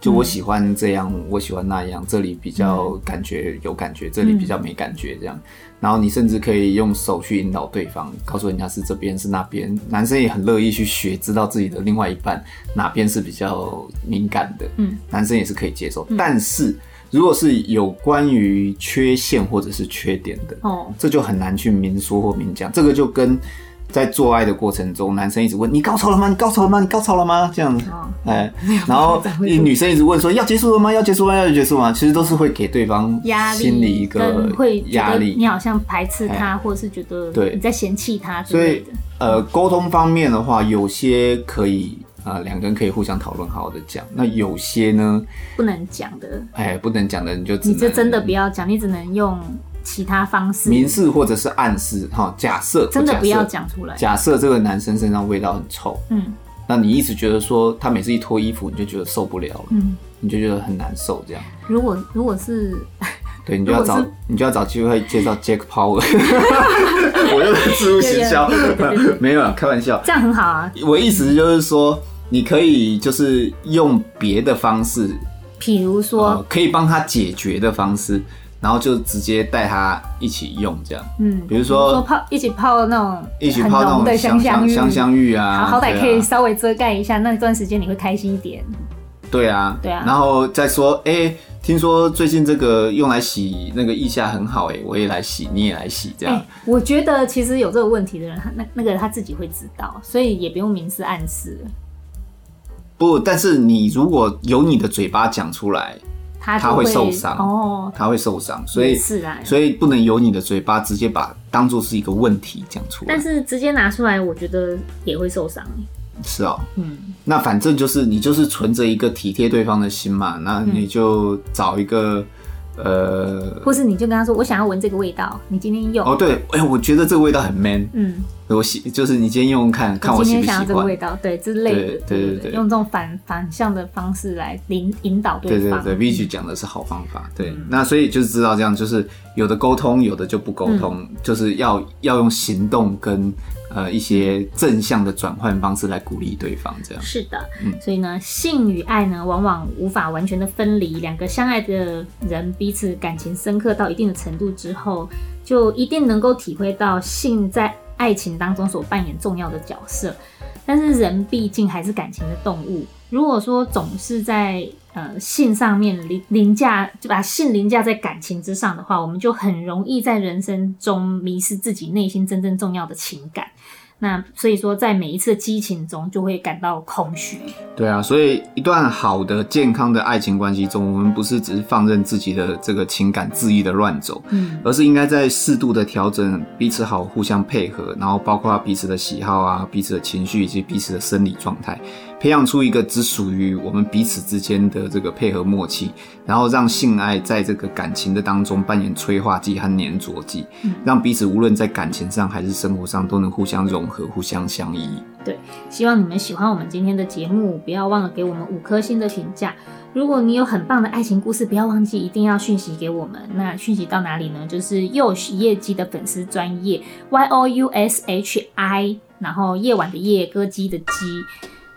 就我喜欢这样，嗯、我喜欢那样，这里比较感觉有感觉，嗯、这里比较没感觉，这样。然后你甚至可以用手去引导对方，告诉人家是这边是那边。男生也很乐意去学，知道自己的另外一半哪边是比较敏感的。嗯，男生也是可以接受。嗯、但是如果是有关于缺陷或者是缺点的，哦，这就很难去明说或明讲。这个就跟。在做爱的过程中，男生一直问你高潮了吗？你高潮了吗？你高潮了吗？这样子，哎，(laughs) 然后女生一直问说要结束了吗？要结束吗？要结束吗？其实都是会给对方压力，心里一个压力。你好像排斥他，或者是觉得对你在嫌弃他之类的。所以，呃，沟通方面的话，有些可以啊，两个人可以互相讨论，好好的讲。那有些呢，不能讲的，哎，不能讲的，你就你就真的不要讲，你只能用。其他方式，明示或者是暗示，哈，假设真的不要讲出来。假设这个男生身上味道很臭，嗯，那你一直觉得说他每次一脱衣服你就觉得受不了了，嗯，你就觉得很难受，这样。如果如果是，(laughs) 对，你就要找你就要找机会介绍 Jack Power，(laughs) 我又在自入行销，(laughs) 没有啊，开玩笑，这样很好啊。我意思就是说，你可以就是用别的方式，比如说可以帮他解决的方式。然后就直接带他一起用这样，嗯，比如说，说泡一起泡那种一起泡那种香香香香浴啊，好歹可以稍微遮盖一下，那段时间你会开心一点。对啊，对啊。然后再说，哎、欸，听说最近这个用来洗那个腋下很好，哎，我也来洗，你也来洗，这样、欸。我觉得其实有这个问题的人，他那那个他自己会知道，所以也不用明示暗示。不，但是你如果有你的嘴巴讲出来。他，他会受伤哦，他会受伤，所以是啊，所以不能由你的嘴巴直接把当做是一个问题讲出来。但是直接拿出来，我觉得也会受伤。是哦，嗯，那反正就是你就是存着一个体贴对方的心嘛，那你就找一个。呃，或是你就跟他说，我想要闻这个味道，你今天用。哦，对，哎、欸，我觉得这个味道很 man，嗯，我喜，就是你今天用用看看我喜不喜欢，今天想要这个味道，对，之类的，对对对，用这种反反向的方式来引引导对方，对对对，Vigi 讲的是好方法，对，嗯、那所以就是知道这样，就是有的沟通，有的就不沟通，嗯、就是要要用行动跟。呃，一些正向的转换方式来鼓励对方，这样是的。嗯，所以呢，性与爱呢，往往无法完全的分离。两个相爱的人，彼此感情深刻到一定的程度之后，就一定能够体会到性在爱情当中所扮演重要的角色。但是人毕竟还是感情的动物，如果说总是在呃性上面凌凌驾，就把性凌驾在感情之上的话，我们就很容易在人生中迷失自己内心真正重要的情感。那所以说，在每一次激情中，就会感到空虚。对啊，所以一段好的、健康的爱情关系中，我们不是只是放任自己的这个情感恣意的乱走，嗯，而是应该在适度的调整彼此好，互相配合，然后包括彼此的喜好啊、彼此的情绪以及彼此的生理状态。培养出一个只属于我们彼此之间的这个配合默契，然后让性爱在这个感情的当中扮演催化剂和粘着剂，嗯，让彼此无论在感情上还是生活上都能互相融合、互相相依。对，希望你们喜欢我们今天的节目，不要忘了给我们五颗星的评价。如果你有很棒的爱情故事，不要忘记一定要讯息给我们。那讯息到哪里呢？就是 Yoush 夜姬的粉丝专业 Y O U S H I，然后夜晚的夜，歌姬的姬。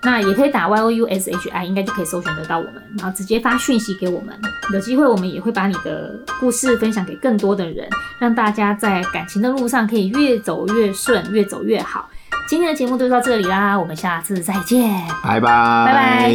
那也可以打 Y O U S H I，应该就可以搜寻得到我们，然后直接发讯息给我们。有机会我们也会把你的故事分享给更多的人，让大家在感情的路上可以越走越顺，越走越好。今天的节目就到这里啦，我们下次再见，拜拜，拜拜。